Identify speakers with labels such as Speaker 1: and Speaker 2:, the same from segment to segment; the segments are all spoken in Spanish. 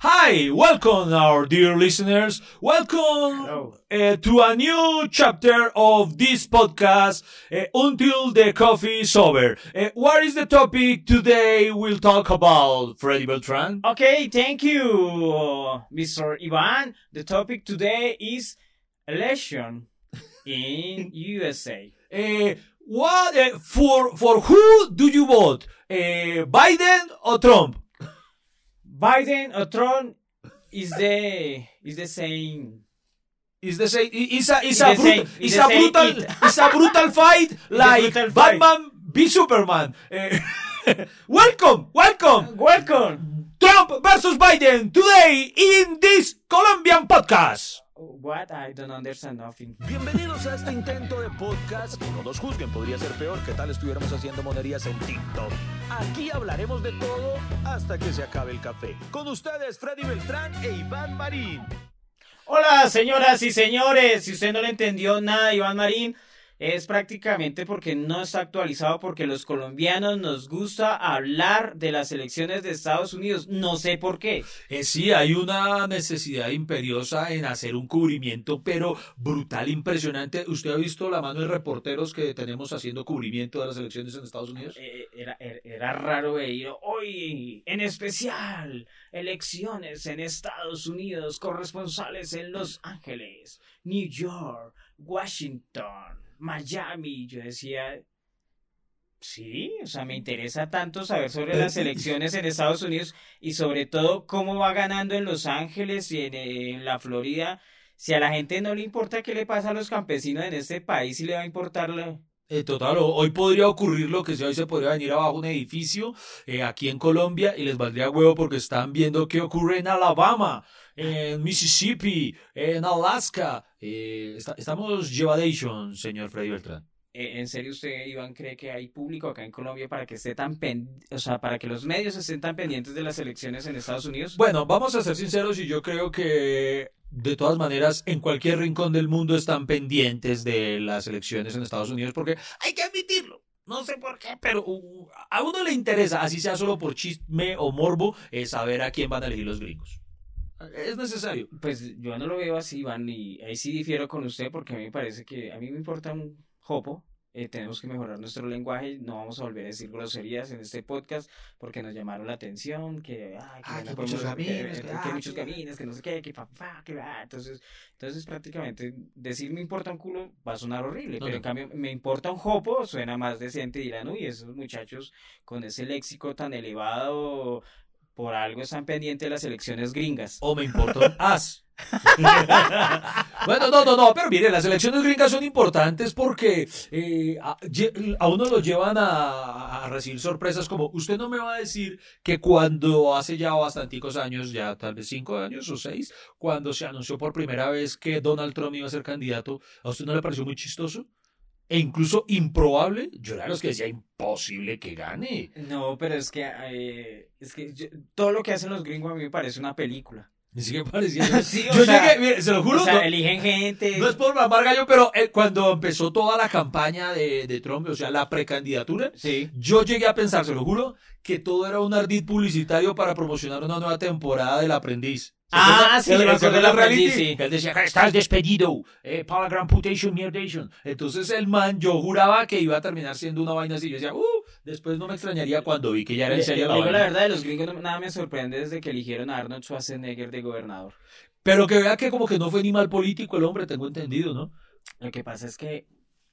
Speaker 1: Hi, welcome, our dear listeners. Welcome uh, to a new chapter of this podcast uh, until the coffee is over. Uh, what is the topic today we'll talk about, Freddy Beltran?
Speaker 2: Okay, thank you, Mr. Ivan. The topic today is election in USA.
Speaker 1: Uh, what uh, for? For who do you vote? Uh, Biden or Trump?
Speaker 2: Biden or Trump is the is the same.
Speaker 1: Is the same? Is a is
Speaker 2: It's
Speaker 1: a,
Speaker 2: the
Speaker 1: brut-
Speaker 2: same- it's
Speaker 1: is a brutal is a brutal fight like
Speaker 2: brutal fight.
Speaker 1: Batman v Superman. Eh, welcome, welcome.
Speaker 2: Welcome.
Speaker 1: Trump versus Biden today in this Colombian podcast.
Speaker 2: What? I don't understand nothing.
Speaker 3: Bienvenidos a este intento de podcast. No nos juzguen, podría ser peor que tal estuviéramos haciendo monerías en TikTok. Aquí hablaremos de todo hasta que se acabe el café. Con ustedes, Freddy Beltrán e Iván Marín.
Speaker 2: Hola, señoras y señores. Si usted no le entendió nada, Iván Marín, es prácticamente porque no está actualizado, porque los colombianos nos gusta hablar de las elecciones de Estados Unidos. No sé por qué.
Speaker 1: Eh, sí, hay una necesidad imperiosa en hacer un cubrimiento, pero brutal, impresionante. ¿Usted ha visto la mano de reporteros que tenemos haciendo cubrimiento de las elecciones en Estados Unidos?
Speaker 2: Eh, Era, era, era raro ver hoy, en especial, elecciones en Estados Unidos, corresponsales en Los Ángeles, New York, Washington, Miami. Yo decía, sí, o sea, me interesa tanto saber sobre las elecciones en Estados Unidos y sobre todo cómo va ganando en Los Ángeles y en, en la Florida. Si a la gente no le importa qué le pasa a los campesinos en este país, sí le va a importar la-
Speaker 1: Eh, total, hoy podría ocurrir lo que sea, hoy se podría venir abajo un edificio eh, aquí en Colombia y les valdría huevo porque están viendo qué ocurre en Alabama, en Mississippi, en Alaska. Eh, está- estamos llevadation, señor Freddy Beltrán.
Speaker 2: Eh, ¿En serio usted, Iván, cree que hay público acá en Colombia para que esté tan pen... o sea, para que los medios estén tan pendientes de las elecciones en Estados Unidos?
Speaker 1: Bueno, vamos a ser sinceros y yo creo que de todas maneras en cualquier rincón del mundo están pendientes de las elecciones en Estados Unidos porque hay que admitirlo. No sé por qué, pero uh, a uno le interesa, así sea solo por chisme o morbo, eh, saber a quién van a elegir los gringos. Es necesario.
Speaker 2: Pues yo no lo veo así, Iván, y ahí sí difiero con usted porque a mí me parece que a mí me importa un jopo. eh, tenemos que mejorar nuestro lenguaje, no vamos a volver a decir groserías en este podcast porque nos llamaron la atención, que, ay, que,
Speaker 1: Ah,
Speaker 2: no
Speaker 1: que muchos gamines,
Speaker 2: que-
Speaker 1: que-
Speaker 2: muchos no sé qué, que papá, que va, entonces, entonces prácticamente decir me importa un culo va a sonar horrible,
Speaker 1: No,
Speaker 2: pero
Speaker 1: no.
Speaker 2: en cambio me importa un jopo suena más decente y dirán, uy, esos muchachos con ese léxico tan elevado por algo están pendientes de las elecciones gringas.
Speaker 1: O me importa un as. bueno, no, no, no, pero mire, las elecciones gringas son importantes porque eh, a, uno lo llevan a, recibir sorpresas como, usted no me va a decir que cuando hace ya bastanticos años, ya tal vez cinco años o seis, cuando se anunció por primera vez que Donald Trump iba a ser candidato, ¿a usted no le pareció muy chistoso? E incluso improbable, yo era los que decía imposible que gane.
Speaker 2: No, pero es que, eh, es que todo lo que hacen los gringos a mí me parece una película.
Speaker 1: Ni siquiera parecía.
Speaker 2: Sí, o
Speaker 1: yo
Speaker 2: sea,
Speaker 1: llegué, mire, se lo juro,
Speaker 2: o sea,
Speaker 1: no-
Speaker 2: eligen gente.
Speaker 1: No es por mamar gallo, pero eh, cuando empezó toda la campaña de, de Trump, o sea, la precandidatura,
Speaker 2: Sí.
Speaker 1: yo llegué a pensar, se lo juro, que todo era un ardid publicitario para promocionar una nueva temporada del aprendiz. ¿Se
Speaker 2: Ah, sí, me
Speaker 1: el
Speaker 2: del
Speaker 1: reality,
Speaker 2: sí.
Speaker 1: Él decía, estás despedido, eh, para la gran putation, mierdation. Entonces el man, yo juraba que iba a terminar siendo una vaina así. Yo decía, uh, después no me extrañaría cuando vi que ya era en serio la vaina.
Speaker 2: la verdad, de los gringos nada me sorprende desde que eligieron a Arnold Schwarzenegger de gobernador.
Speaker 1: Pero que vea que como que no fue ni mal político el hombre, tengo entendido, ¿no?
Speaker 2: Lo que pasa es que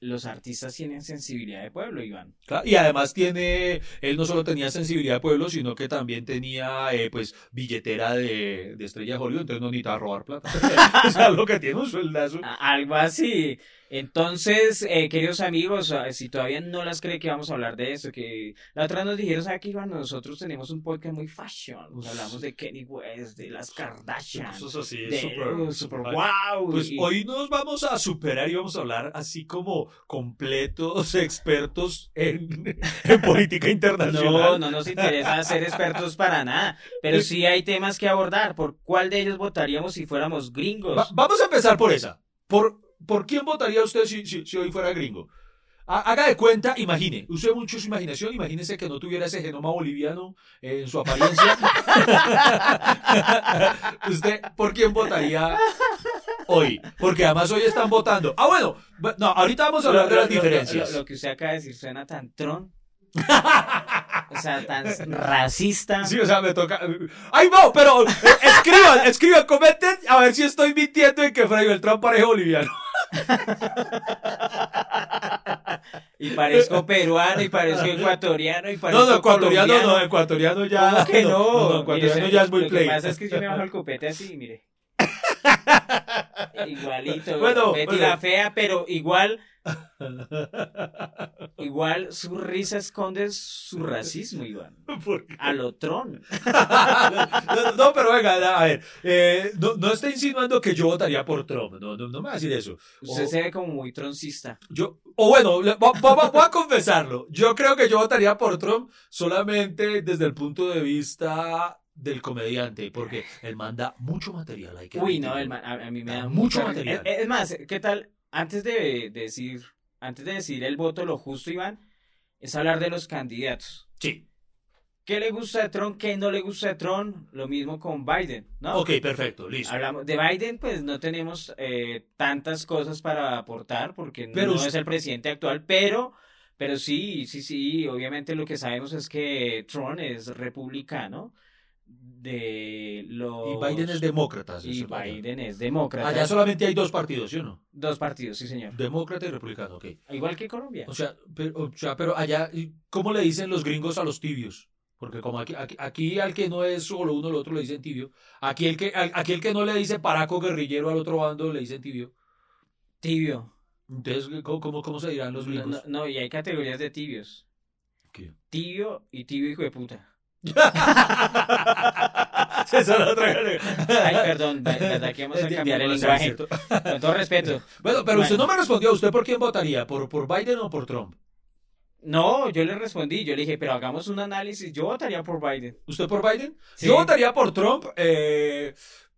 Speaker 2: los artistas tienen sensibilidad de pueblo, Iván.
Speaker 1: Claro, Y además tiene, él no solo tenía sensibilidad de pueblo, sino que también tenía, eh, pues, billetera de, de estrella de Hollywood, entonces no necesitaba robar plata. o sea, lo que tiene un sueldazo.
Speaker 2: Algo así. Entonces, eh, queridos amigos, ah, si todavía no las cree que vamos a hablar de eso, que la otra nos dijeron, ¿sabe qué, Iván? Nosotros tenemos un podcast muy fashion.
Speaker 1: Uf.
Speaker 2: Hablamos de Kenny West, de las Kardashian,
Speaker 1: Eso es así,
Speaker 2: de uh, super
Speaker 1: súper-
Speaker 2: wow.
Speaker 1: Pues
Speaker 2: y-
Speaker 1: hoy nos vamos a superar y vamos a hablar así como completos expertos en, en política
Speaker 2: No,
Speaker 1: internacional.
Speaker 2: no nos interesa ser expertos para nada, pero sí hay temas que abordar. ¿Por cuál de ellos votaríamos si fuéramos gringos?
Speaker 1: Va- vamos a empezar por esa. ¿Por, ¿Por quién votaría usted si, si, si hoy fuera gringo? ha- haga de cuenta, imagine, use mucho su imaginación, imagínese que no tuviera ese genoma boliviano en su apariencia. ¿Usted por quién votaría hoy? Porque además hoy están votando. Ah, bueno, bu- no, ahorita vamos a hablar de las
Speaker 2: Lo- lo-
Speaker 1: diferencias.
Speaker 2: Lo, lo que usted acaba de decir suena tan tron. O sea, tan racista.
Speaker 1: Sí, o sea, me toca. ¡Ay, no! Pero eh, escriban, escriban, comenten a ver si estoy mintiendo en que Fray Beltrán pareja boliviano.
Speaker 2: Y parezco peruano, y parezco ecuatoriano, y parezco
Speaker 1: No, no, ecuatoriano
Speaker 2: colombiano.
Speaker 1: no, ecuatoriano ya.
Speaker 2: ¿Cómo que no?
Speaker 1: No, no, ecuatoriano
Speaker 2: Mire,
Speaker 1: ya es muy
Speaker 2: Lo
Speaker 1: play.
Speaker 2: que pasa es que yo me bajo el copete así, mire. Igualito.
Speaker 1: Bueno,
Speaker 2: Betty
Speaker 1: bueno.
Speaker 2: la fea, pero igual. Igual su risa esconde su racismo, Iván.
Speaker 1: ¿Por qué?
Speaker 2: A lo tron.
Speaker 1: no, no, pero venga, a ver. eh, no, no está insinuando que yo votaría por Trump. No, no, no me va a decir eso.
Speaker 2: Usted
Speaker 1: O-
Speaker 2: se ve como muy troncista.
Speaker 1: Yo, o bueno, voy a confesarlo. Yo creo que yo votaría por Trump solamente desde el punto de vista del comediante, porque él manda mucho material. Hay que
Speaker 2: Uy, no, el ma- a, a mí me
Speaker 1: Da
Speaker 2: da
Speaker 1: mucho material.
Speaker 2: Es, es más, ¿qué tal? Antes de decir, antes de decir el voto, lo justo, Iván, es hablar de los candidatos.
Speaker 1: Sí.
Speaker 2: ¿Qué le gusta de Trump? ¿Qué no le gusta de Trump? Lo mismo con Biden, ¿no?
Speaker 1: Ok, perfecto, listo.
Speaker 2: Hablamos de Biden, pues no tenemos eh, tantas cosas para aportar porque
Speaker 1: Pero
Speaker 2: no es el presidente actual, pero, pero sí, sí, sí, obviamente lo que sabemos es que Trump es republicano de los...
Speaker 1: Y Biden es demócrata.
Speaker 2: Y. Biden es demócrata.
Speaker 1: Allá solamente hay dos partidos, ¿sí o no?
Speaker 2: Dos partidos, sí, señor.
Speaker 1: Demócrata y republicano, ok.
Speaker 2: Igual que Colombia.
Speaker 1: O sea, pero, o sea, pero allá, ¿cómo le dicen los gringos a los tibios? Porque como aquí, aquí, aquí al que no es solo uno, el otro le dicen tibio. Aquí el que, aquí el que no le dice paraco guerrillero al otro bando le dicen tibio.
Speaker 2: Tibio.
Speaker 1: Entonces, ¿cómo, cómo, cómo se dirán los
Speaker 2: No,
Speaker 1: gringos?
Speaker 2: no, no, y hay categorías de tibios.
Speaker 1: ¿Qué?
Speaker 2: Tibio y tibio hijo de puta.
Speaker 1: Esa es la otra
Speaker 2: Ay, perdón, verdad que vamos a cambiar el lenguaje. Con todo respeto.
Speaker 1: Bueno, pero usted no me respondió. ¿Usted por quién votaría? ¿Por, por Biden o por Trump?
Speaker 2: No, yo le respondí, yo le dije, pero hagamos un análisis. Yo votaría por Biden.
Speaker 1: ¿Usted por Biden?
Speaker 2: Sí.
Speaker 1: Yo votaría por Trump. eh,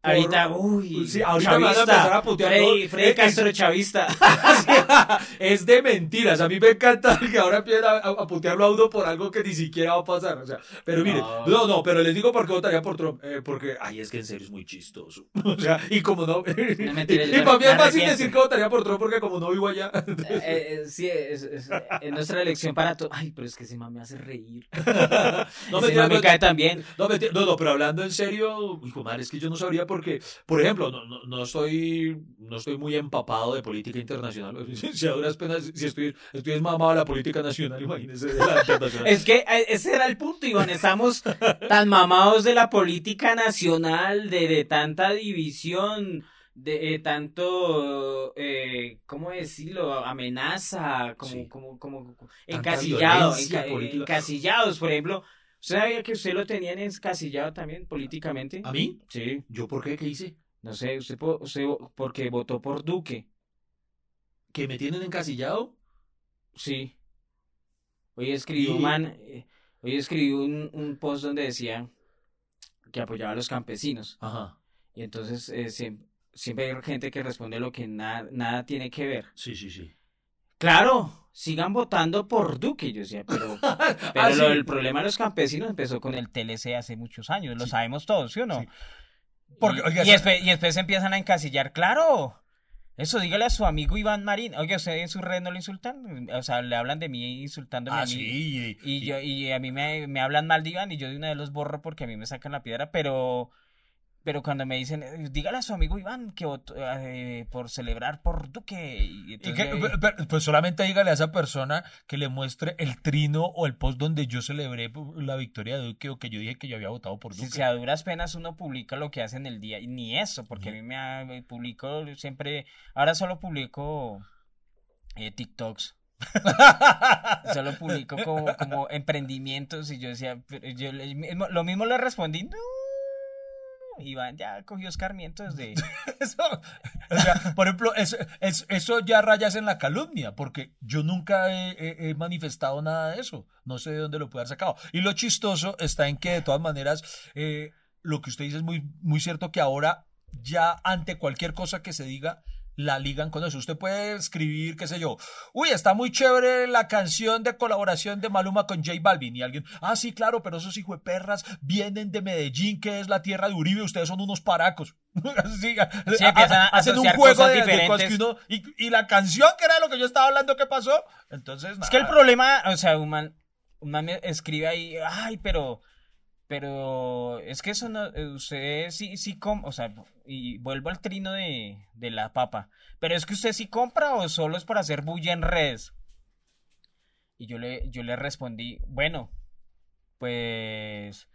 Speaker 2: Ahorita, uy,
Speaker 1: Sí, ahorita me van a
Speaker 2: chavista.
Speaker 1: empezar a putear,
Speaker 2: Freddy. Freddy
Speaker 1: Eh,
Speaker 2: Castro chavista.
Speaker 1: es de mentiras. A mí me encanta que ahora empiecen a, a- a putearlo a uno por algo que ni siquiera va a pasar. O sea, pero mire,
Speaker 2: No.
Speaker 1: no, no, pero les digo por qué votaría por Trump. eh, porque, ay, es que en serio es muy chistoso. O sea, y como no.
Speaker 2: mentira,
Speaker 1: y
Speaker 2: yo
Speaker 1: para mí es fácil decir que votaría por Trump porque como no vivo allá.
Speaker 2: Eh, eh, sí, es, es- es nuestra elección para todo. Ay, pero es que ese man me hace reír.
Speaker 1: no, mentira,
Speaker 2: me cae tan bien.
Speaker 1: no, no, no, pero hablando en serio, hijo madre, es que yo no sabría porque, por ejemplo, no, no, no estoy, no estoy muy empapado de política internacional. Si a duras penas, si estoy, estoy mamado de la política nacional, imagínese de la internacional.
Speaker 2: Es que eh, ese era el punto, Iván. Estamos tan mamados de la política nacional, de, de tanta división, de eh, tanto, eh, ¿cómo decirlo? Amenaza, como,
Speaker 1: Sí.
Speaker 2: como, como, como- encasillado, enca-
Speaker 1: política.
Speaker 2: encasillados, por ejemplo. ¿Usted sabía que usted lo tenían encasillado también políticamente?
Speaker 1: ¿A mí?
Speaker 2: Sí.
Speaker 1: ¿Yo por qué? ¿Qué hice?
Speaker 2: No sé, usted, usted porque votó por Duque.
Speaker 1: ¿Que me tienen encasillado?
Speaker 2: Sí. Hoy escribió,
Speaker 1: Y-
Speaker 2: man, eh, hoy escribió un, un post donde decía que apoyaba a los campesinos.
Speaker 1: Ajá.
Speaker 2: Y entonces eh, siem- siempre hay gente que responde lo que nada, nada tiene que ver.
Speaker 1: Sí, sí, sí.
Speaker 2: Claro, sigan votando por Duque. Yo decía, pero, pero
Speaker 1: Ah,
Speaker 2: lo-
Speaker 1: sí.
Speaker 2: el problema de los campesinos empezó con el TLC hace muchos años. Lo sabemos todos, ¿sí o no?
Speaker 1: Sí. Porque,
Speaker 2: y,
Speaker 1: oiga,
Speaker 2: y
Speaker 1: esa-
Speaker 2: después, y después se empiezan a encasillar. Claro. Eso, dígale a su amigo Iván Marín. Oye, ¿usted en su red no lo insultan? O sea, le hablan de mí insultándome a
Speaker 1: Ah,
Speaker 2: mí.
Speaker 1: sí.
Speaker 2: Y, yo, y a mí me, me hablan mal de Iván y yo de una vez los borro porque a mí me sacan la piedra, pero, pero cuando me dicen, eh, dígale a su amigo Iván que votó, eh, por celebrar por Duque. Y
Speaker 4: Y
Speaker 2: entonces
Speaker 4: que- pe- pe- pues solamente dígale a esa persona que le muestre el trino o el post donde yo celebré la victoria de Duque o que yo dije que yo había votado por Duque.
Speaker 2: si a duras penas uno publica lo que hace en el día, y ni eso, porque a mí me, ha- publico siempre, ahora solo publico eh, TikToks. Solo publico como, como emprendimientos y yo decía, yo lo mismo le respondí, no. Iván ya cogió escarmientos de...
Speaker 4: Eso, o sea, por ejemplo, eso, es- eso ya rayas en la calumnia, porque yo nunca he, he- he manifestado nada de eso. No sé de dónde lo puede haber sacado. Y lo chistoso está en que, de todas maneras, eh, lo que usted dice es muy, muy cierto que ahora, ya ante cualquier cosa que se diga,
Speaker 1: la ligan con eso. Usted puede escribir, qué sé yo, uy, está muy chévere la canción de colaboración de Maluma con J Balvin. Y alguien, ah, sí, claro, pero esos hijos de perras vienen de Medellín, que es la tierra de Uribe, ustedes son unos paracos. Sí,
Speaker 2: Sí, empiezan a
Speaker 1: hacen un juego de, de cosas que uno- y, y la canción que era de lo que yo estaba hablando, ¿qué pasó? Entonces,
Speaker 2: Es que el
Speaker 1: nada.
Speaker 2: problema, o sea, un man, un man me escribe ahí, ay, pero, pero, es que eso no, eh, usted sí, sí, o sea, y vuelvo al trino de, de la papa, pero es que usted sí compra o solo es para hacer bulla en redes. Y yo le, yo le respondí, bueno, pues,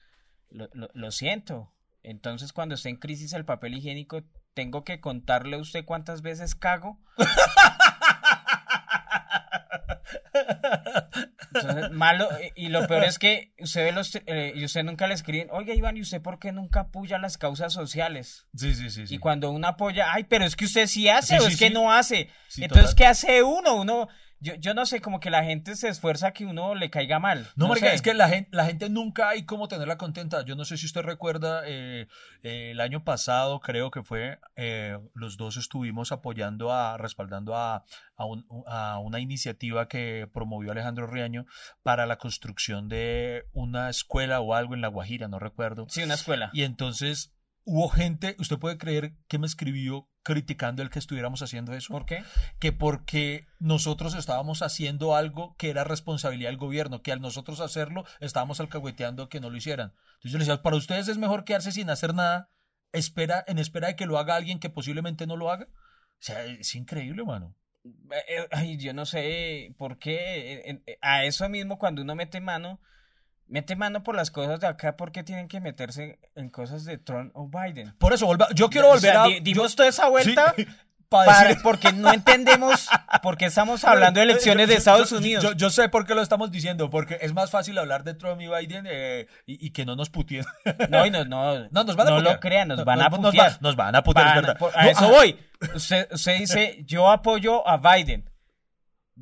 Speaker 2: lo, lo, lo siento. Entonces, cuando esté en crisis el papel higiénico, tengo que contarle a usted cuántas veces cago. Entonces, malo, y lo peor es que usted ve los, eh, y usted nunca le escriben, oiga Iván, ¿y usted por qué nunca apoya las causas sociales?
Speaker 1: Sí, sí, sí. sí.
Speaker 2: Y cuando uno apoya, ay, pero es que usted sí hace
Speaker 1: Sí,
Speaker 2: o
Speaker 1: sí,
Speaker 2: es que no hace. Entonces,
Speaker 1: total.
Speaker 2: ¿qué hace uno? Uno, yo, yo no sé, como que la gente se esfuerza a que uno le caiga mal.
Speaker 1: No, marica,
Speaker 2: sé.
Speaker 1: es que la gente, la gente nunca hay como tenerla contenta. Yo no sé si usted recuerda, eh, eh, el año pasado creo que fue, eh, los dos estuvimos apoyando a, respaldando a, a, un- a una iniciativa que promovió Alejandro Riaño para la construcción de una escuela o algo en La Guajira, no recuerdo.
Speaker 2: Sí, una escuela.
Speaker 1: Y entonces hubo gente, usted puede creer que me escribió criticando el que estuviéramos haciendo eso
Speaker 2: ¿Por qué?
Speaker 1: que porque nosotros estábamos haciendo algo que era responsabilidad del gobierno, que al nosotros hacerlo estábamos alcahueteando que no lo hicieran. Entonces yo le decía, para ustedes es mejor quedarse sin hacer nada, espera, en espera de que lo haga alguien que posiblemente no lo haga. O sea, es increíble, mano.
Speaker 2: Eh, eh, Ay, yo no sé por qué. eh, A eso mismo, cuando uno mete mano, mete mano por las cosas de acá, ¿por qué tienen que meterse en cosas de Trump o Biden?
Speaker 1: Por eso, volva- yo quiero
Speaker 2: O
Speaker 1: volver
Speaker 2: sea,
Speaker 1: a...
Speaker 2: di- dimos toda esa
Speaker 1: yo-
Speaker 2: vuelta
Speaker 1: sí, para
Speaker 2: porque no entendemos por qué estamos hablando de elecciones de
Speaker 1: Yo-
Speaker 2: Estados
Speaker 1: yo-
Speaker 2: Unidos.
Speaker 1: Yo, yo sé por qué lo estamos diciendo, porque es más fácil hablar de Trump y Biden eh, y, y que no nos puteen.
Speaker 2: No, y no, no,
Speaker 1: No, nos van a
Speaker 2: no
Speaker 1: putear.
Speaker 2: lo crean, nos
Speaker 1: No,
Speaker 2: van a
Speaker 1: nos- nos
Speaker 2: putear.
Speaker 1: va- nos van a putear, es
Speaker 2: Van-
Speaker 1: verdad.
Speaker 2: por- a
Speaker 1: No,
Speaker 2: eso
Speaker 1: ah.
Speaker 2: voy. Usted, usted dice, yo apoyo a Biden.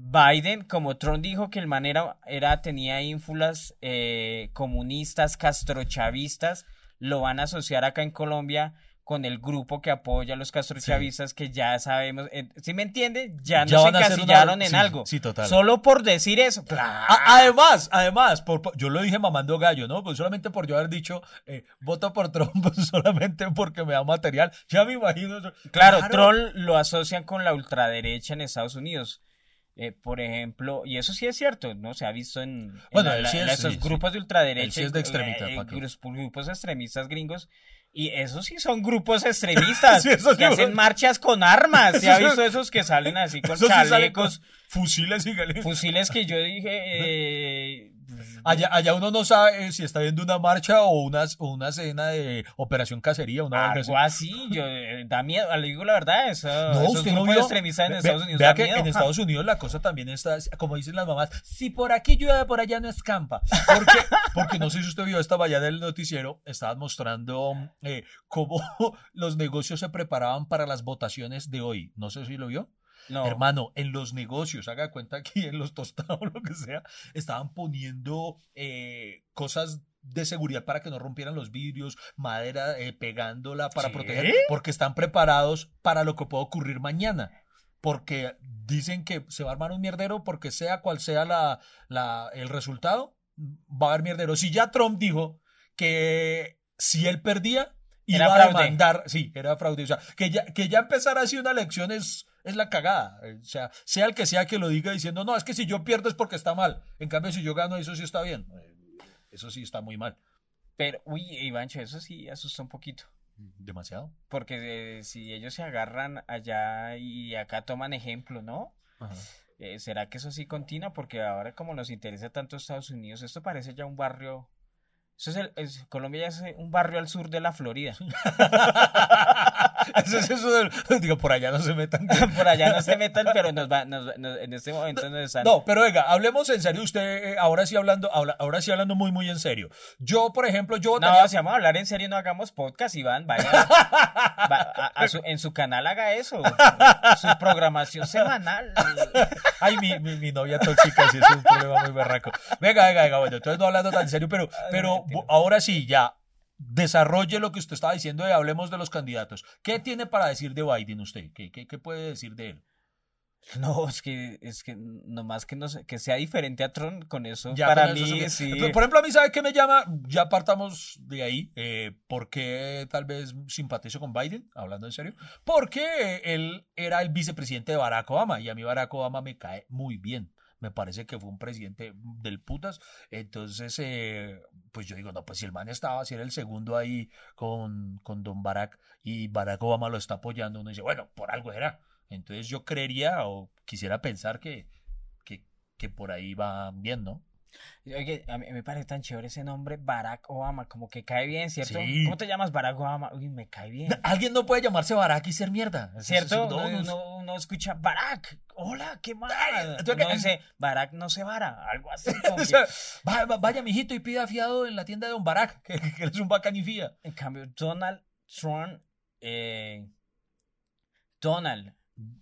Speaker 2: Biden, como Trump dijo que el man era, era- tenía ínfulas eh, comunistas, castrochavistas, lo van a asociar acá en Colombia con el grupo que apoya a los castrochavistas, que ya sabemos, eh, ¿sí me entiende? Ya
Speaker 1: Ya
Speaker 2: nos
Speaker 1: una-
Speaker 2: encasillaron en
Speaker 1: sí,
Speaker 2: algo.
Speaker 1: sí, total.
Speaker 2: Solo por decir eso.
Speaker 1: A- Además, además, por- por- yo lo dije mamando gallo, ¿no? Pues solamente por yo haber dicho, eh, voto por Trump solamente porque me da material. Ya me imagino. eso.
Speaker 2: Claro, Troll lo asocian con la ultraderecha en Estados Unidos. Eh, por ejemplo, y eso sí es cierto, ¿no? Se ha visto en, en
Speaker 1: Bueno,
Speaker 2: la- la- esos
Speaker 1: sí, sí.
Speaker 2: grupos de ultraderecha.
Speaker 1: Sí es de extremista,
Speaker 2: eh, grupos, grupos extremistas gringos. Y esos sí son grupos extremistas
Speaker 1: esos
Speaker 2: que hacen marchas con armas. ¿Se ha visto esos que salen así con chalecos,
Speaker 1: con fusiles y gal-
Speaker 2: fusiles que yo dije... eh,
Speaker 1: Allá, allá uno no sabe eh, si está viendo una marcha o una, o una escena de operación cacería, una
Speaker 2: algo así, yo, eh, da miedo, le digo la verdad, eso,
Speaker 1: No,
Speaker 2: esos
Speaker 1: usted no vio.
Speaker 2: extremistas en
Speaker 1: Ve-
Speaker 2: Estados Unidos
Speaker 1: Vea que
Speaker 2: miedo.
Speaker 1: en Estados Unidos la cosa también está, como dicen las mamás, si por aquí llueve, por allá no escampa. Porque, porque no sé si usted vio esta mañana del noticiero, estaban mostrando eh, cómo los negocios se preparaban para las votaciones de hoy. No sé si lo vio.
Speaker 2: No.
Speaker 1: Hermano, en los negocios, haga cuenta aquí en los tostados, lo que sea, estaban poniendo eh, cosas de seguridad para que no rompieran los vidrios, madera eh, pegándola para proteger, porque están preparados para lo que pueda ocurrir mañana. Porque dicen que se va a armar un mierdero porque sea cual sea la, la, el resultado, va a haber mierdero. Si ya Trump dijo que si él perdía,
Speaker 2: Era
Speaker 1: iba a
Speaker 2: fraude.
Speaker 1: demandar, sí, era fraude. O sea, que ya, que ya empezar así una elección es, es la cagada. O sea, sea el que sea que lo diga diciendo, no, es que si yo pierdo es porque está mal. En cambio, si yo gano, eso sí está bien. Eh, Eso sí está muy mal.
Speaker 2: Pero, uy, Ivancho, eso sí asusta un poquito.
Speaker 1: Demasiado.
Speaker 2: Porque eh, si ellos se agarran allá y acá toman ejemplo, ¿no? Eh, ¿Será que eso sí continúa? Porque ahora como nos interesa tanto Estados Unidos, esto parece ya un barrio... Eso es el, es- Colombia ya es eh, un barrio al sur de la Florida.
Speaker 1: eso es eso digo, por allá no se metan.
Speaker 2: Por allá no se metan, pero nos va, nos- nos- en este momento nos están...
Speaker 1: No, pero venga, hablemos en serio. Usted, eh, ahora sí hablando, habla- ahora sí hablando muy, muy en serio. Yo, por ejemplo, yo
Speaker 2: No,
Speaker 1: votaría-
Speaker 2: si vamos a hablar en serio, no hagamos podcast, Iván. Vaya, va- a- a su- en su canal haga eso. Su programación semanal.
Speaker 1: Ay, mi, mi, mi novia tóxica, sí es un problema muy berraco. Venga, venga, venga, bueno, entonces no hablando tan en serio, pero, pero ahora sí, ya. Desarrolle lo que usted estaba diciendo y hablemos de los candidatos. ¿Qué tiene para decir de Biden usted? ¿Qué, qué, qué puede decir de él?
Speaker 2: No, es que, es que nomás que no sé, que sea diferente a Tron, con eso
Speaker 1: Ya
Speaker 2: para
Speaker 1: con eso
Speaker 2: mí sí.
Speaker 1: Por ejemplo, a mí, ¿sabe qué me llama? Ya partamos de ahí. Eh, ¿Por qué tal vez simpatizo con Biden? Hablando en serio. Porque él era el vicepresidente de Barack Obama y a mí Barack Obama me cae muy bien. Me parece que fue un presidente del putas. Entonces, eh, pues yo digo, no, pues si el man estaba, si era el segundo ahí con, con Don Barack y Barack Obama lo está apoyando, uno dice, bueno, por algo era. Entonces yo creería o quisiera pensar que, que, que por ahí va bien, ¿no?
Speaker 2: Oye, a mí me parece tan chévere ese nombre, Barack Obama, como que cae bien, ¿cierto?
Speaker 1: Sí.
Speaker 2: ¿Cómo te llamas Barack Obama? Uy, me cae bien.
Speaker 1: Alguien no puede llamarse Barack y ser mierda.
Speaker 2: ¿Cierto?
Speaker 1: no,
Speaker 2: Uno,
Speaker 1: no-
Speaker 2: uno- uno escucha Barack, hola, qué mal.
Speaker 1: que-
Speaker 2: dice, Barack no se vara, algo así. como que-
Speaker 1: vaya, mijito, y pida fiado en la tienda de Don Barack, que, que es un bacanifía.
Speaker 2: En cambio, Donald Trump, eh, Donald,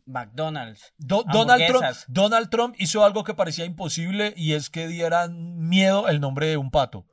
Speaker 2: McDonald's.
Speaker 1: Do- Donald, Trump. Donald Trump hizo algo que parecía imposible y es que dieran miedo el nombre de un pato.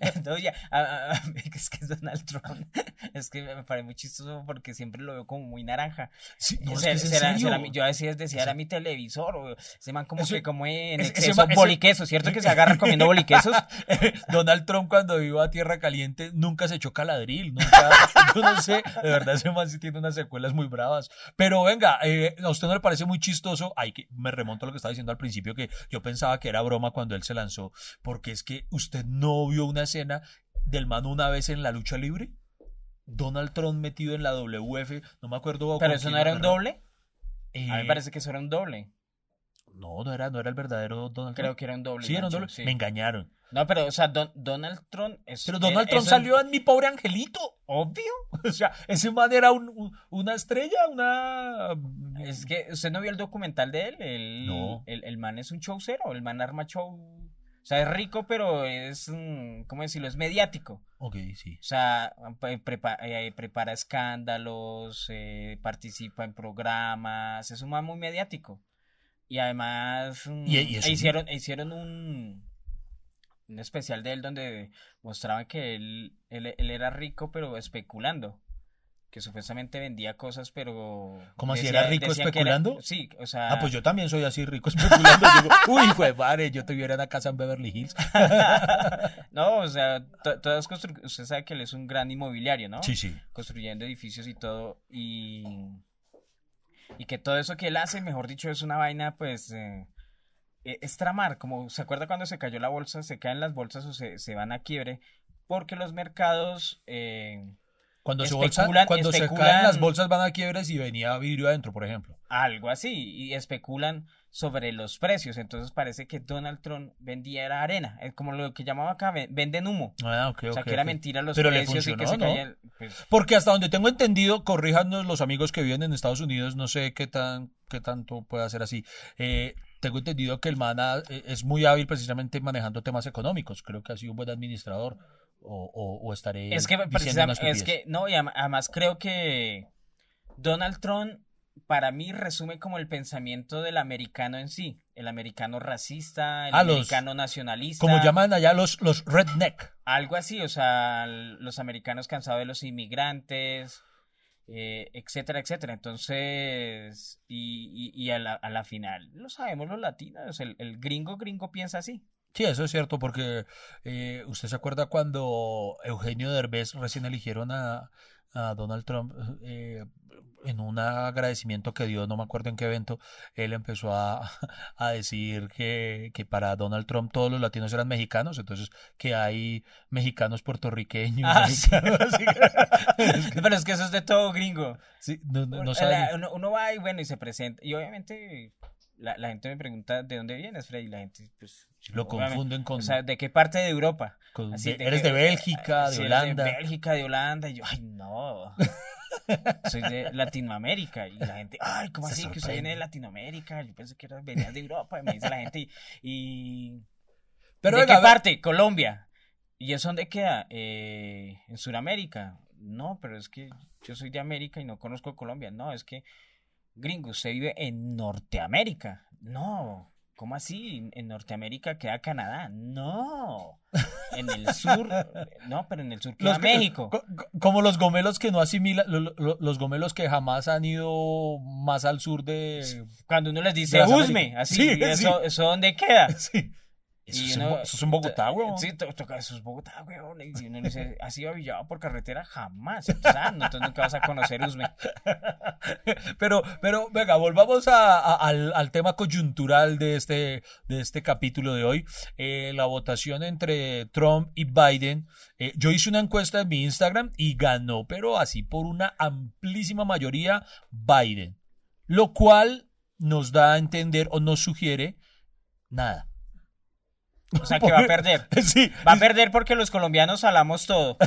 Speaker 2: Entonces, ya, a- a- a- es que es Donald Trump. Es que me parece muy chistoso porque siempre lo veo como muy naranja.
Speaker 1: Sí, no, es que
Speaker 2: será- será yo decía, decía, era mi televisor. O ese man como
Speaker 1: Eso-
Speaker 2: que como en exceso boliquesos, ¿cierto? Que se agarra comiendo boliquesos.
Speaker 1: Donald Trump cuando iba a Tierra Caliente nunca se echó caladril, nunca, yo no sé, de verdad ese man sí tiene unas secuelas muy bravas. Pero venga, eh, ¿a usted no le parece muy chistoso? Ay, que me remonto a lo que estaba diciendo al principio, que yo pensaba que era broma cuando él se lanzó, porque es que usted no vio una escena del man una vez en la lucha libre. Donald Trump metido en la WF, no me acuerdo.
Speaker 2: Pero eso no era un doble.
Speaker 1: Eh,
Speaker 2: A mí me parece que eso era un doble.
Speaker 1: No, no era, no era el verdadero Donald
Speaker 2: Creo
Speaker 1: Trump.
Speaker 2: que era un doble.
Speaker 1: Sí, era un doble.
Speaker 2: sí.
Speaker 1: Me engañaron.
Speaker 2: No, pero, o sea, Don- Donald Trump es.
Speaker 1: Pero Donald
Speaker 2: es
Speaker 1: Trump salió en mi pobre angelito.
Speaker 2: Obvio.
Speaker 1: O sea, ese man era un- un- una estrella, una...
Speaker 2: Es que usted no vio el documental de él. El,
Speaker 1: No.
Speaker 2: el, el man es un showcero. El man arma show. O sea, es rico, pero es. ¿Cómo decirlo? Es mediático.
Speaker 1: Ok, sí.
Speaker 2: O sea, pre- prepa- eh, prepara escándalos, eh, participa en programas, es un man muy mediático. Y además mm,
Speaker 1: Y- y
Speaker 2: hicieron, hicieron un, un especial de él donde mostraban que él, él, él era rico pero especulando. Que supuestamente vendía cosas, pero...
Speaker 1: ¿Cómo así,
Speaker 2: decía-
Speaker 1: era rico
Speaker 2: era-
Speaker 1: especulando?
Speaker 2: sí, o sea...
Speaker 1: Ah, pues yo también soy así rico especulando. Digo, uy, fue madre, yo tuviera una casa en Beverly Hills.
Speaker 2: no, o sea, to- todas constru- usted sabe que él es un gran inmobiliario, ¿no?
Speaker 1: Sí, sí.
Speaker 2: construyendo edificios y todo y y que todo eso que él hace mejor dicho es una vaina pues eh, eh, es tramar como se acuerda cuando se cayó la bolsa se caen las bolsas o se, se van a quiebre porque los mercados eh,
Speaker 1: Cuando, se,
Speaker 2: Especulan-
Speaker 1: bolsa, cuando se
Speaker 2: especulan-
Speaker 1: caen las bolsas van a quiebres y venía vidrio adentro, por ejemplo.
Speaker 2: algo así y especulan sobre los precios entonces parece que Donald Trump vendía era arena es como lo que llamaba acá ven- venden humo
Speaker 1: Ah,
Speaker 2: o sea que era mentira los
Speaker 1: Pero le
Speaker 2: precios y que se
Speaker 1: ¿no?
Speaker 2: pues,
Speaker 1: Porque hasta donde tengo entendido, corríjanos los amigos que viven en Estados Unidos, no sé qué tan qué tanto puede hacer así. Eh, tengo entendido que el man ha- eh, es muy hábil precisamente manejando temas económicos. Creo que ha sido un buen administrador. O, o, o estaré
Speaker 2: Es que,
Speaker 1: diciendo una
Speaker 2: es que, no, y además creo que Donald Trump para mí resume como el pensamiento del americano en sí, el americano racista, el
Speaker 1: Ah, los-
Speaker 2: americano nacionalista,
Speaker 1: Como llaman allá los, los redneck.
Speaker 2: algo así, o sea, los americanos cansados de los inmigrantes, eh, etcétera, etcétera. Entonces, y, y, y a, la, a la final, lo sabemos los latinos, el, el gringo gringo piensa así.
Speaker 1: Sí, eso es cierto, porque eh, usted se acuerda cuando Eugenio Derbez recién eligieron a, a Donald Trump eh, en un agradecimiento que dio, no me acuerdo en qué evento, él empezó a, a decir que, que para Donald Trump todos los latinos eran mexicanos, entonces que hay mexicanos puertorriqueños.
Speaker 2: Ah, sí.
Speaker 1: que-
Speaker 2: Pero es que eso es de todo gringo.
Speaker 1: sí, no, no- no
Speaker 2: Uno-
Speaker 1: sabe
Speaker 2: la-
Speaker 1: ni-
Speaker 2: uno, uno va y bueno, y se presenta. Y obviamente la, la gente me pregunta de dónde vienes, Freddy. Y la gente, pues.
Speaker 1: lo confunden con,
Speaker 2: O sea, ¿de qué parte de Europa?
Speaker 1: con-
Speaker 2: Así,
Speaker 1: de-
Speaker 2: de
Speaker 1: eres de Bélgica, de Holanda.
Speaker 2: De Bélgica, de Holanda. Y yo, ay, no. Soy de Latinoamérica. Y la gente, ay, ¿cómo
Speaker 1: Se
Speaker 2: así que usted viene de. Latinoamérica? Yo pensé que eras, venías de Europa. Y me dice la gente. Y. y-
Speaker 1: Pero
Speaker 2: ¿De qué parte? Colombia. ¿Y eso dónde queda? Eh, en Sudamérica. No, pero es que yo soy de América y no conozco Colombia. No, es que, gringo, usted vive en Norteamérica. No, ¿Cómo así? ¿En- ¿En Norteamérica queda Canadá? No. En el sur, no, pero en el sur queda
Speaker 1: Los que-
Speaker 2: México.
Speaker 1: co- co- como los gomelos que no asimilan, lo- lo- los gomelos que jamás han ido más al sur de...
Speaker 2: Cuando uno les dice Usme, así,
Speaker 1: Sí,
Speaker 2: ¿eso,
Speaker 1: sí.
Speaker 2: ¿eso dónde queda?
Speaker 1: Sí. Eso,
Speaker 2: Y
Speaker 1: es, en
Speaker 2: uno-
Speaker 1: Bo- eso es en Bogotá, weón.
Speaker 2: Sí, toca, eso es Bogotá, weón. Y si uno dice, ¿has ido a Villado por carretera? Jamás. Entonces, ah, no, entonces nunca vas a conocer Usme.
Speaker 1: Pero, pero, venga, volvamos a- a- al, al tema coyuntural de este, de este capítulo de hoy. Eh, la votación entre Trump y Biden. Eh, yo hice una encuesta en mi Instagram y ganó, pero así por una amplísima mayoría, Biden. Lo cual nos da a entender o nos sugiere nada.
Speaker 2: O sea, que va a perder.
Speaker 1: Sí,
Speaker 2: Va a perder porque los colombianos salamos todo.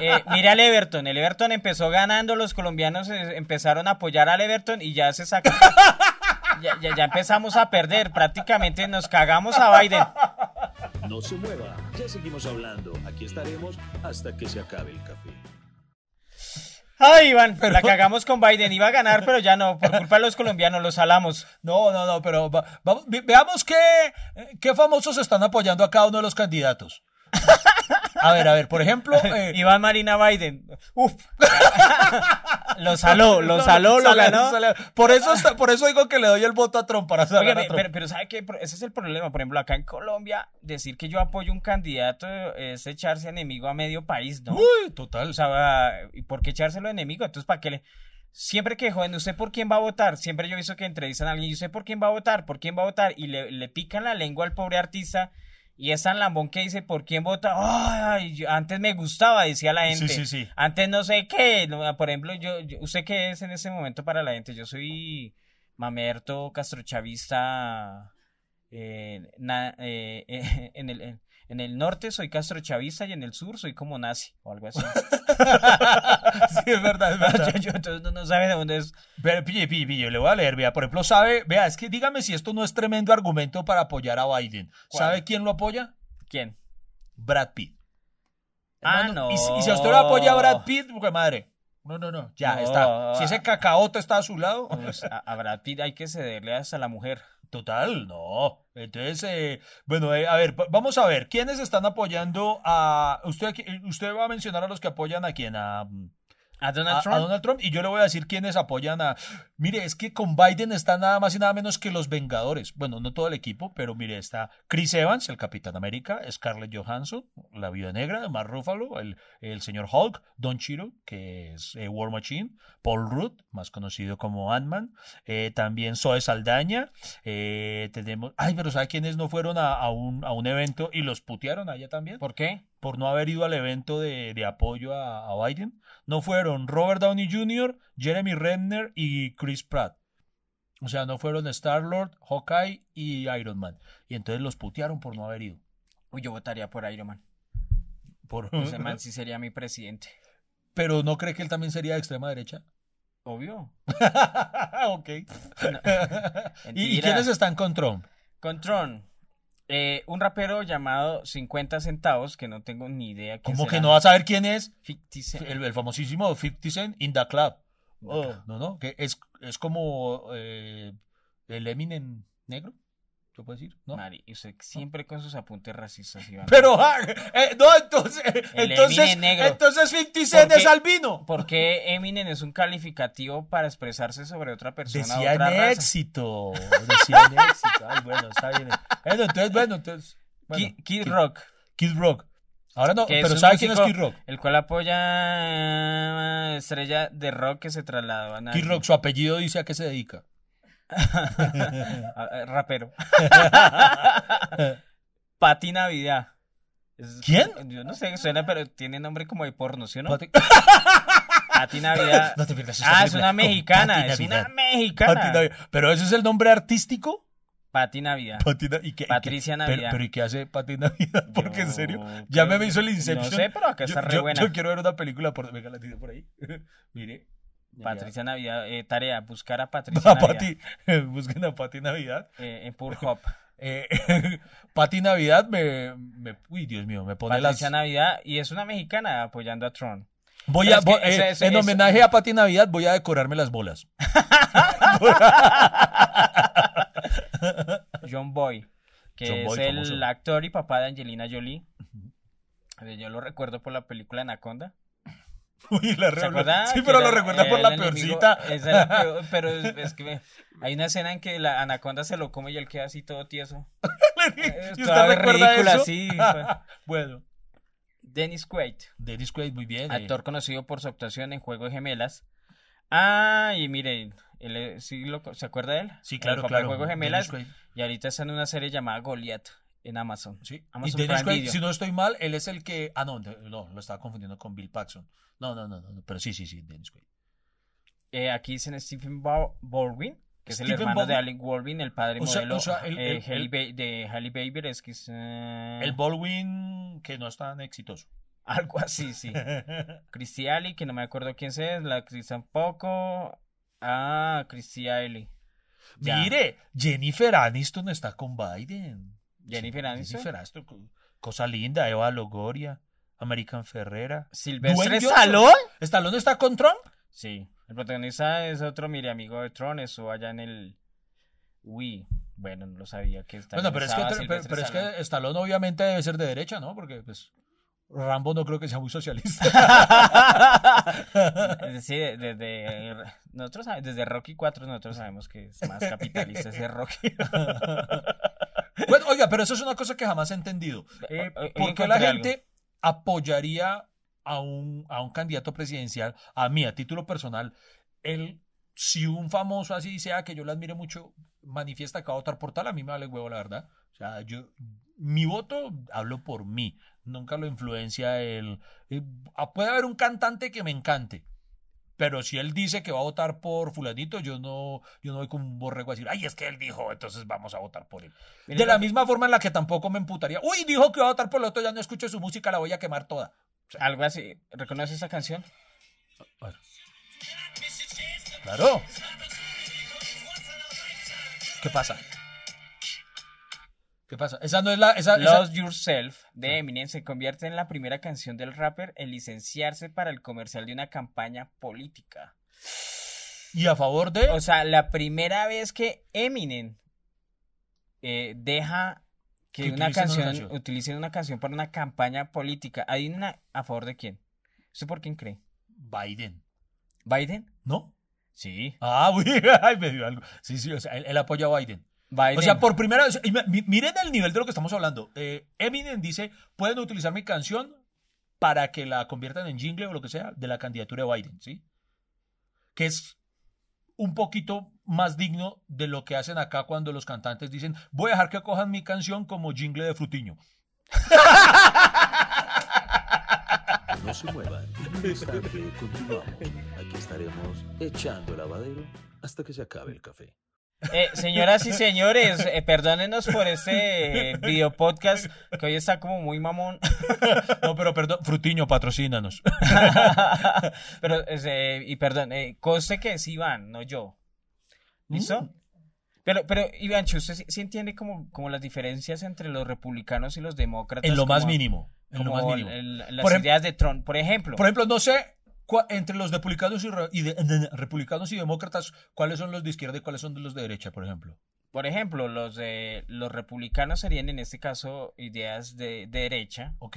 Speaker 2: Eh, mira al Everton. El Everton empezó ganando, los colombianos eh, empezaron a apoyar al Everton y ya se sacó. Ya, ya, ya empezamos a perder. Prácticamente nos cagamos a Biden.
Speaker 5: No se mueva, ya seguimos hablando. Aquí estaremos hasta que se acabe el café.
Speaker 2: Ay, Iván, la cagamos con Biden. Iba a ganar, pero ya no. Por culpa de los colombianos, los salamos.
Speaker 1: No, no, no, pero va- ve- veamos qué, eh, qué famosos están apoyando a cada uno de los candidatos. A ver, a ver, por ejemplo, eh,
Speaker 2: Iván Marina Biden. Uf. lo saló, lo saló, lo
Speaker 1: sale-
Speaker 2: ganó.
Speaker 1: sale- Por eso, está- por eso digo que le doy el voto a Trump para a Trump.
Speaker 2: pero, pero ¿sabe qué? Ese es el problema. Por ejemplo, acá en Colombia, decir que yo apoyo un candidato es echarse enemigo a medio país, ¿no?
Speaker 1: Uy, total.
Speaker 2: O sea, ¿y por qué echárselo enemigo? Entonces, ¿para qué le...? Siempre que, joven, ¿usted por quién va a votar? Siempre yo he visto que entrevistan a alguien, ¿y usted por quién va a votar? ¿Por quién va a votar? Y le, le pican la lengua al pobre artista y es tan lambón que dice, ¿por quién vota? Ay, antes me gustaba, decía la gente.
Speaker 1: Sí, sí, sí.
Speaker 2: Antes no sé qué. Por ejemplo, yo, yo- ¿usted qué es en ese momento para la gente? Yo soy mamerto, castrochavista. eh, na- eh, eh, en, el, en, en el norte soy castrochavista y en el sur soy como nazi o algo así.
Speaker 1: sí, es verdad, es verdad.
Speaker 2: Yo- yo- entonces uno no sabe de dónde es.
Speaker 1: Pero, pille, pille, pille, le voy a leer, vea, por ejemplo, sabe, vea, es que dígame si esto no es tremendo argumento para apoyar a Biden.
Speaker 2: ¿Cuál?
Speaker 1: ¿Sabe quién lo apoya?
Speaker 2: ¿Quién?
Speaker 1: Brad Pitt.
Speaker 2: Ah,
Speaker 1: Hermano,
Speaker 2: no.
Speaker 1: Y, si- y si usted lo apoya a Brad Pitt, pues madre. No, no, no, ya
Speaker 2: No.
Speaker 1: está. Si ese cacaote está a su lado,
Speaker 2: Pues, a, a Brad Pitt hay que cederle hasta la mujer.
Speaker 1: total, no. Entonces, eh, bueno, eh, a ver, va- vamos a ver, ¿quiénes están apoyando a... Usted, aquí- usted va a mencionar a los que apoyan a quién, a...
Speaker 2: ¿A Donald
Speaker 1: a-
Speaker 2: Trump?
Speaker 1: a Donald Trump y yo le voy a decir quiénes apoyan a... Mire, es que con Biden está nada más y nada menos que los Vengadores. Bueno, no todo el equipo, pero mire, está Chris Evans, el Capitán América, Scarlett Johansson, la Viuda Negra, Mark Ruffalo, el, el señor Hulk, Don Chiro, que es eh, War Machine, Paul Rudd, más conocido como Ant-Man, eh, también Zoe Saldaña, eh, tenemos... Ay, pero ¿sabe quiénes no fueron a, a un, a un evento y los putearon allá también?
Speaker 2: ¿Por qué?
Speaker 1: Por no haber ido al evento de, de apoyo a, a Biden. No fueron Robert Downey Jr., Jeremy Renner y Chris Pratt. O sea, no fueron Star-Lord, Hawkeye y Iron Man. Y entonces los putearon por no haber ido.
Speaker 2: Uy, yo votaría por Iron Man.
Speaker 1: Por...
Speaker 2: Ese man sí sería mi presidente.
Speaker 1: Pero ¿no cree que él también sería de extrema derecha?
Speaker 2: Obvio.
Speaker 1: ok. ¿Y, y quiénes están con Trump?
Speaker 2: Con Tron. Eh, un rapero llamado 50 centavos, que no tengo ni idea. quién
Speaker 1: ¿Cómo que
Speaker 2: será.
Speaker 1: no vas a ver quién es?
Speaker 2: 50 Cent.
Speaker 1: El, el famosísimo 50 Cent in the Club. Oh, no, no, que es, es como eh, el Eminem negro, ¿se puede decir? ¿No?
Speaker 2: Mari, y usted siempre con sus apuntes racistas, Iván.
Speaker 1: Pero, ah, eh, no, entonces,
Speaker 2: El
Speaker 1: entonces,
Speaker 2: negro.
Speaker 1: entonces 50 Cent
Speaker 2: Porque-
Speaker 1: es albino.
Speaker 2: ¿Por qué Eminem es un calificativo para expresarse sobre otra persona
Speaker 1: Decía
Speaker 2: otra
Speaker 1: en
Speaker 2: raza?
Speaker 1: éxito, decía en éxito. Ay, bueno, está bien. Bueno, entonces, bueno, entonces, bueno,
Speaker 2: Kid, Kid Rock.
Speaker 1: Kid Rock. Ahora no, pero ¿sabe quién es Kid Rock?
Speaker 2: El cual apoya eh, estrella de rock que se trasladó a
Speaker 1: Kid. Rock, su apellido dice a qué se dedica.
Speaker 2: Rapero. Pati Navidad. Es-
Speaker 1: ¿Quién?
Speaker 2: Yo no sé, suena, pero tiene nombre como de porno, ¿sí o no?
Speaker 1: Pati-
Speaker 2: Pati Navidad.
Speaker 1: No te pierdas
Speaker 2: ah, es una mexicana, es una mexicana.
Speaker 1: Pero ese es el nombre artístico.
Speaker 2: Pati Navidad.
Speaker 1: Pati ¿y qué- qué-
Speaker 2: Patricia Navidad.
Speaker 1: Pero, ¿y qué hace Pati Navidad? Porque en
Speaker 2: Yo
Speaker 1: serio, ya me hizo el Inception.
Speaker 2: No sé, pero acá
Speaker 1: Yo-
Speaker 2: está re buena.
Speaker 1: yo quiero ver una película por, venga, la por ahí. Mire.
Speaker 2: Patricia Navidad, eh, tarea, buscar a Patricia
Speaker 1: A
Speaker 2: Navidad
Speaker 1: Pati, busquen a Pati Navidad.
Speaker 2: eh, en Pornhub.
Speaker 1: Eh, Pati Navidad me, me- Uy, Dios mío, me pone las...
Speaker 2: Patricia Navidad, y es una mexicana apoyando a Tron.
Speaker 1: Voy
Speaker 2: Pero
Speaker 1: a,
Speaker 2: es que
Speaker 1: voy-
Speaker 2: eso-
Speaker 1: eh,
Speaker 2: eso-
Speaker 1: en
Speaker 2: eso-
Speaker 1: homenaje a Pati Navidad voy a decorarme las bolas.
Speaker 2: John Boy, que
Speaker 1: John
Speaker 2: es
Speaker 1: Boy,
Speaker 2: el
Speaker 1: famoso.
Speaker 2: actor y papá de Angelina Jolie. Eh, Yo lo recuerdo por la película Anaconda.
Speaker 1: Uy, la
Speaker 2: ¿Se
Speaker 1: re-
Speaker 2: acuerda?
Speaker 1: Sí, pero lo recuerda por la
Speaker 2: el enemigo-
Speaker 1: peorcita.
Speaker 2: esa es la peor, pero es, es que hay una escena en que la anaconda se lo come y él queda así todo tieso.
Speaker 1: ¿Y
Speaker 2: toda
Speaker 1: usted recuerda
Speaker 2: ridícula,
Speaker 1: eso? bueno,
Speaker 2: Dennis Quaid,
Speaker 1: Dennis Quaid, muy bien. eh.
Speaker 2: actor conocido por su actuación en Juego de Gemelas. Ah, y mire, él, eh, sí lo- ¿se acuerda de él?
Speaker 1: Sí, claro, claro.
Speaker 2: Juego de Gemelas.
Speaker 1: Dennis
Speaker 2: Y ahorita está en una serie llamada Goliath en Amazon.
Speaker 1: sí. Y
Speaker 2: Amazon
Speaker 1: Dennis
Speaker 2: Prime
Speaker 1: Quaid, si no estoy mal, él es el que. Ah, no, no, lo estaba confundiendo con Bill Paxton. No, no, no, no, pero sí, sí, sí, Dennis Quaid.
Speaker 2: Eh, aquí dicen Stephen Ba- Baldwin, que es el hermano de. Alec Baldwin, el padre
Speaker 1: O sea-
Speaker 2: modelo
Speaker 1: o sea, el-
Speaker 2: eh,
Speaker 1: el- el-
Speaker 2: de Halle Baby, es que es eh,
Speaker 1: El Baldwin que no es tan exitoso.
Speaker 2: algo así, sí. Christy Alley, que no me acuerdo quién es, la actriz tampoco. Ah, Christy Alley. Ya.
Speaker 1: Mire, Jennifer Aniston está con Biden.
Speaker 2: Jennifer Aniston.
Speaker 1: Jennifer Aniston, co- cosa linda, Eva Logoria, American Ferrera.
Speaker 2: Silvestre. Stallone.
Speaker 1: ¿Stallone está con Trump?
Speaker 2: Sí, el protagonista es otro, mire, amigo de Tron, eso allá en el Wii. Bueno, no lo sabía que está.
Speaker 1: Bueno, pero es que, pero, pero es que Stallone obviamente debe ser de derecha, ¿no? Porque pues Rambo no creo que sea muy socialista.
Speaker 2: sí, de- desde nosotros desde Rocky 4 nosotros sabemos que es más capitalista ese Rocky.
Speaker 1: bueno, oiga, pero eso es una cosa que jamás he entendido. Eh, ¿Por qué la
Speaker 2: encontré
Speaker 1: gente apoyaría a un, a un candidato presidencial, a mí, a título personal, el, si un famoso así sea que yo le admire mucho, manifiesta que va a votar por tal, a mí me vale huevo, la verdad. O sea, yo, mi voto hablo por mí, nunca lo influencia el... eh, ah, puede haber un cantante que me encante, pero si él dice que va a votar por fulanito, yo no, yo no voy con un borrego a decir, ay, es que él dijo, entonces vamos a votar por él. De la misma forma en la que tampoco me emputaría, uy, dijo que va a votar por el otro, ya no escucho su música, la voy a quemar toda.
Speaker 2: Algo así. ¿Reconoce esa canción?
Speaker 1: Claro. ¿Qué pasa? ¿Qué pasa? Esa no es la... Esa, esa-
Speaker 2: Lost Yourself de Eminem se convierte en la primera canción del rapper en licenciarse para el comercial de una campaña política.
Speaker 1: Y a favor de...
Speaker 2: O sea, la primera vez que Eminem eh, deja que,
Speaker 1: Que
Speaker 2: una
Speaker 1: utilicen una
Speaker 2: canción,
Speaker 1: canción.
Speaker 2: utilicen una canción para una campaña política. ¿Hay una a favor de quién? ¿Usted por quién cree?
Speaker 1: Biden.
Speaker 2: ¿Biden?
Speaker 1: ¿No?
Speaker 2: Sí.
Speaker 1: Ah, uy, ay, me dio algo. Sí, sí, o sea, él, él apoya a Biden.
Speaker 2: Biden.
Speaker 1: O sea, por primera vez, miren el nivel de lo que estamos hablando. Eh, Eminem dice, pueden utilizar mi canción para que la conviertan en jingle o lo que sea de la candidatura de Biden, ¿sí? Que es un poquito más digno de lo que hacen acá cuando los cantantes dicen, voy a dejar que cojan mi canción como jingle de frutiño.
Speaker 6: No se muevan. En un instante continuamos. Aquí estaremos echando lavadero hasta que se acabe el café.
Speaker 2: Eh, señoras y señores, eh, perdónenos por este eh, video podcast que hoy está como muy mamón.
Speaker 1: No, pero perdón, frutiño, patrocínanos.
Speaker 2: Pero, eh, y perdón, eh, conste que es Iván, no yo. ¿Listo?
Speaker 1: Mm.
Speaker 2: Pero, pero, Iván, ¿usted sí, sí entiende como, como las diferencias entre los republicanos y los demócratas?
Speaker 1: En lo más mínimo. En lo más mínimo.
Speaker 2: el- las
Speaker 1: Por ejem-
Speaker 2: ideas de Trump, por ejemplo.
Speaker 1: Por ejemplo, no sé entre los republicanos y, re- y de- de- republicanos y demócratas, cuáles son los de izquierda y cuáles son los de derecha, por ejemplo.
Speaker 2: Por ejemplo, los, de, los republicanos serían en este caso ideas de, de derecha
Speaker 1: Ok,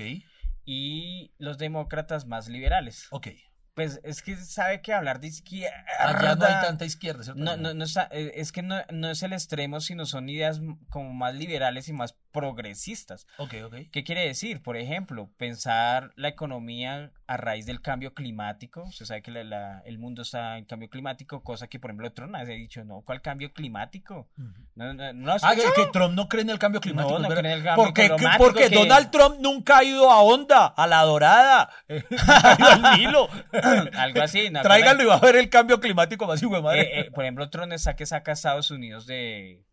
Speaker 2: y los demócratas más liberales.
Speaker 1: ok.
Speaker 2: Pues es que sabe que hablar de izquierda...
Speaker 1: Allá no hay tanta izquierda, ¿cierto?
Speaker 2: No, no, no eh, es que no, no es el extremo, sino son ideas como más liberales y más progresistas.
Speaker 1: Ok, ok.
Speaker 2: ¿Qué quiere decir? Por ejemplo, pensar la economía a raíz del cambio climático. Usted sabe que la- la- el mundo está en cambio climático, cosa que, por ejemplo, Trump ha dicho, no, ¿cuál cambio climático? No, no, no has
Speaker 1: Ah, que, que Trump no cree en el cambio climático.
Speaker 2: No, no cree en el cambio
Speaker 1: porque,
Speaker 2: climático,
Speaker 1: Porque
Speaker 2: que-
Speaker 1: Donald Trump nunca ha ido a Honda, a La Dorada, ha ido al Nilo.
Speaker 2: Algo así. ¿no?
Speaker 1: Tráiganlo y va a ver el cambio climático más hijo de madre.
Speaker 2: Eh, eh, por ejemplo, Trump está que saca a Estados Unidos de,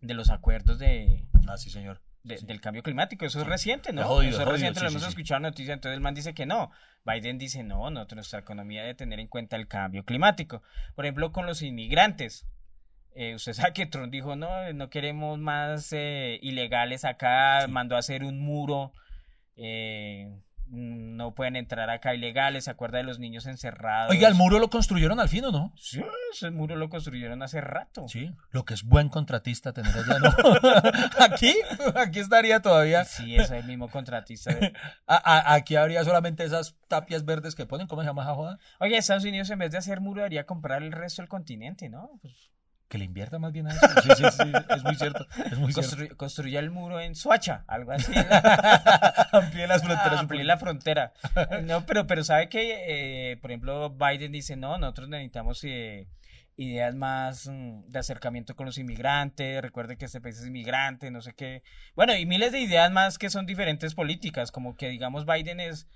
Speaker 2: de los acuerdos de,
Speaker 1: Ah, sí, señor.
Speaker 2: de-
Speaker 1: Sí.
Speaker 2: del cambio climático. Eso es reciente, ¿no?
Speaker 1: Jodido,
Speaker 2: Eso
Speaker 1: es jodido,
Speaker 2: reciente,
Speaker 1: sí,
Speaker 2: lo hemos
Speaker 1: sí.
Speaker 2: escuchado noticias. Entonces el man dice que no. Biden dice no, no, nuestra economía debe tener en cuenta el cambio climático. Por ejemplo, con los inmigrantes. Eh, usted sabe que Trump dijo, no, no queremos más eh, ilegales acá, mandó a hacer un muro eh, no pueden entrar acá ilegales, se acuerda de los niños encerrados.
Speaker 1: Oiga, el muro lo construyeron al fin, ¿o no?
Speaker 2: Sí, ese muro lo construyeron hace rato.
Speaker 1: Sí, lo que es buen contratista tener allá, ¿no? aquí, aquí estaría todavía.
Speaker 2: Sí, es el mismo contratista. de-
Speaker 1: A- a- aquí habría solamente esas tapias verdes que ponen, ¿cómo se llama esa joda?
Speaker 2: Oye, Estados Unidos en vez de hacer muro debería comprar el resto del continente, ¿no? Pues,
Speaker 1: Que le invierta más bien a eso. Sí, sí, sí, es muy cierto. Es muy cierto.
Speaker 2: constru- construya el muro en Suacha, algo así.
Speaker 1: Amplíe las fronteras.
Speaker 2: Amplíe la frontera. No, pero, pero sabe que, eh, por ejemplo, Biden dice, no, nosotros necesitamos eh, ideas más mm, de acercamiento con los inmigrantes, recuerde que este país es inmigrante, no sé qué. Bueno, y miles de ideas más que son diferentes políticas, como que digamos Biden es,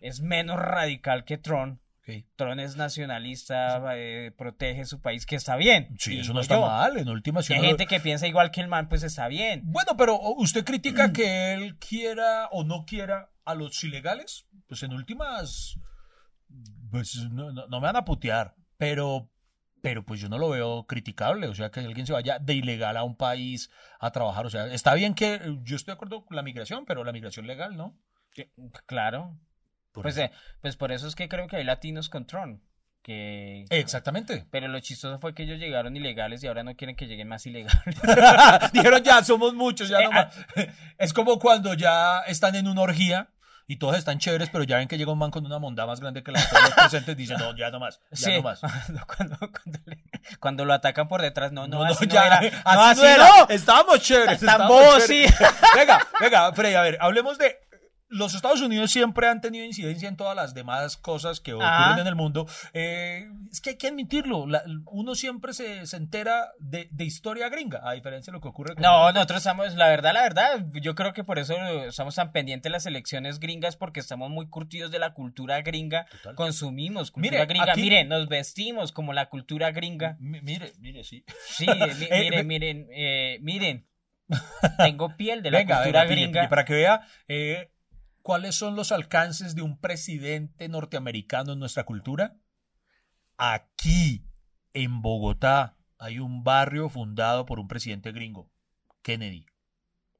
Speaker 2: es menos radical que Trump.
Speaker 1: Ok.
Speaker 2: Trump es nacionalista, eh, protege su país, que está bien.
Speaker 1: Sí, eso no está
Speaker 2: yo.
Speaker 1: mal. En última
Speaker 2: hay gente que piensa igual que el man, pues está bien.
Speaker 1: Bueno, pero usted
Speaker 2: Mm.
Speaker 1: critica que él quiera o no quiera a los ilegales. Pues en últimas, pues no, no- no me van a putear, pero, pero pues yo no lo veo criticable. O sea, que alguien se vaya de ilegal a un país a trabajar. O sea, está bien que yo estoy de acuerdo con la migración, pero la migración legal, ¿no?
Speaker 2: Claro.
Speaker 1: Por
Speaker 2: Pues, eh, pues por eso es que creo que hay latinos con Trump. Que...
Speaker 1: Exactamente.
Speaker 2: Pero lo chistoso fue que ellos llegaron ilegales y ahora no quieren que lleguen más ilegales.
Speaker 1: Dijeron ya, somos muchos, ya
Speaker 2: Eh,
Speaker 1: no más. Es como cuando ya están en una orgía y todos están chéveres, pero ya ven que llega un man con una monda más grande que la de todos los presentes, dicen, no, ya no más, ya
Speaker 2: Sí,
Speaker 1: no más.
Speaker 2: cuando, cuando, cuando le- cuando lo atacan por detrás, no, no,
Speaker 1: No, no,
Speaker 2: así no
Speaker 1: ya,
Speaker 2: era.
Speaker 1: así
Speaker 2: no,
Speaker 1: era. Estábamos chéveres. Estábamos chéveres. Venga, venga, Freddy, a ver, hablemos de. Los Estados Unidos siempre han tenido incidencia en todas las demás cosas que ocurren
Speaker 2: Ajá.
Speaker 1: en el mundo. Eh, es que hay que admitirlo, la- uno siempre se, se entera de, de historia gringa, a diferencia de lo que ocurre con
Speaker 2: No, nosotros estamos, la verdad, la verdad, yo creo que por eso estamos tan pendientes de las elecciones gringas, porque estamos muy curtidos de la cultura gringa,
Speaker 1: Total.
Speaker 2: consumimos cultura
Speaker 1: Mire,
Speaker 2: gringa,
Speaker 1: aquí-
Speaker 2: miren, nos vestimos como la cultura gringa.
Speaker 1: Mi- Mire, mire, sí.
Speaker 2: Sí, eh, mi- miren, miren, eh, miren, tengo piel de la
Speaker 1: Venga,
Speaker 2: cultura
Speaker 1: venga,
Speaker 2: gringa.
Speaker 1: pille, para que vea eh, cuáles son los alcances de un presidente norteamericano en nuestra cultura. Aquí, en Bogotá, hay un barrio fundado por un presidente gringo, Kennedy.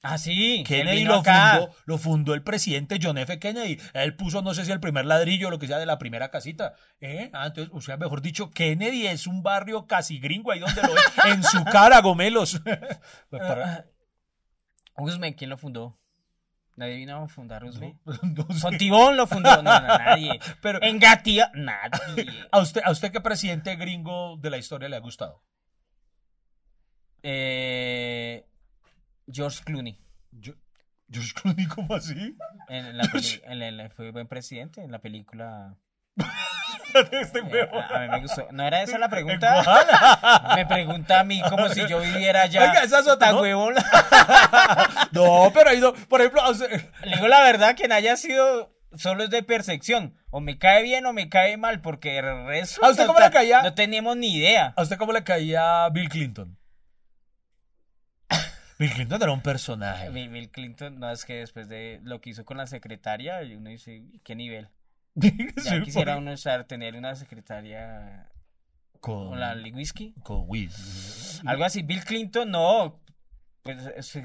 Speaker 2: Ah, sí,
Speaker 1: Kennedy lo fundó, lo fundó el presidente John F. Kennedy. Él puso, no sé si el primer ladrillo o lo que sea de la primera casita. ¿Eh? Ah, entonces, o sea, mejor dicho, Kennedy es un barrio casi gringo ahí donde lo ve, en su cara, gomelos. Para-
Speaker 2: Usme, ¿quién lo fundó? Nadie vino a fundar Usme.
Speaker 1: no sé.
Speaker 2: Fontibón lo fundó, no, no, nadie.
Speaker 1: Pero,
Speaker 2: En Gatía, nadie.
Speaker 1: ¿a usted, ¿A usted qué presidente gringo de la historia le ha gustado?
Speaker 2: Eh, George Clooney.
Speaker 1: Yo, George Clooney, ¿cómo así?
Speaker 2: En la peli- en la- en la- fue buen presidente en la película.
Speaker 1: este huevo.
Speaker 2: a, mí me gustó. ¿No era esa la
Speaker 1: ¿En
Speaker 2: pregunta? Me pregunta a mí como si yo viviera allá.
Speaker 1: Oiga, esa
Speaker 2: Tan
Speaker 1: ¿no? No, pero ha ido, por ejemplo,
Speaker 2: Le digo la verdad que no haya sido solo es de percepción. O me cae bien o me cae mal, porque el resto
Speaker 1: ¿A usted cómo le caía?
Speaker 2: no teníamos ni idea.
Speaker 1: ¿a usted cómo le caía Bill Clinton? Bill Clinton era un personaje.
Speaker 2: Bill Clinton, no es que después de lo que hizo con la secretaria, y uno dice, ¿qué nivel? Ya quisiera uno usar, tener una secretaria
Speaker 1: con,
Speaker 2: con la Lewinsky.
Speaker 1: con Wiz.
Speaker 2: Algo así. Bill Clinton, no. Pues es-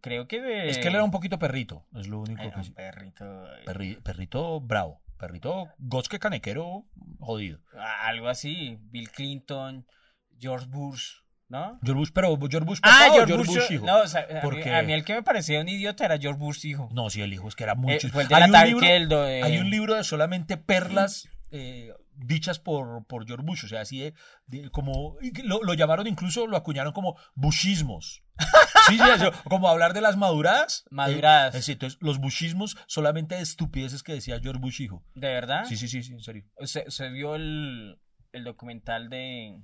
Speaker 2: creo que.
Speaker 1: Es que él era un poquito perrito, es lo único
Speaker 2: Era
Speaker 1: que
Speaker 2: un perrito.
Speaker 1: Perri- perrito bravo, perrito gosque canequero jodido.
Speaker 2: Algo así. Bill Clinton, George Bush, ¿no?
Speaker 1: George Bush, pero George Bush
Speaker 2: Ah,
Speaker 1: papá o
Speaker 2: George, Bush.
Speaker 1: hijo.
Speaker 2: no, o sea, a, mí, a mí el que me parecía un idiota era George Bush hijo.
Speaker 1: No, sí, el hijo es que era muy
Speaker 2: Eh, fue el
Speaker 1: Hay
Speaker 2: del
Speaker 1: un libro-
Speaker 2: el do- eh,
Speaker 1: Hay un libro de solamente perlas eh, dichas por, por George Bush, o sea, así de, de- como lo, lo llamaron incluso, lo acuñaron como bushismos. Sí, sí, eso, como hablar de las maduradas.
Speaker 2: Maduradas.
Speaker 1: Eh, sí, entonces, los bushismos solamente de estupideces que decía George Bush hijo.
Speaker 2: ¿De verdad?
Speaker 1: Sí, sí, sí, sí, en serio.
Speaker 2: ¿Usted, usted vio el, el documental de,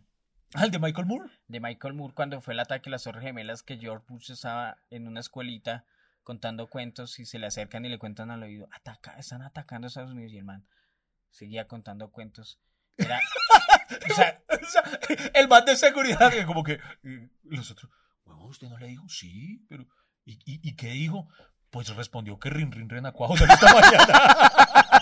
Speaker 1: Ah, el de Michael Moore.
Speaker 2: de Michael Moore cuando fue el ataque a las Torres Gemelas que George Bush estaba en una escuelita contando cuentos y se le acercan y le cuentan al oído, ataca, están atacando a Estados Unidos y el man seguía contando cuentos. Era, o sea,
Speaker 1: O sea, el man de seguridad, que como que los otros, ¿usted no le dijo? Sí, pero ¿y, y, y qué dijo? Pues respondió que rin, rin, renacuajo salió esta mañana.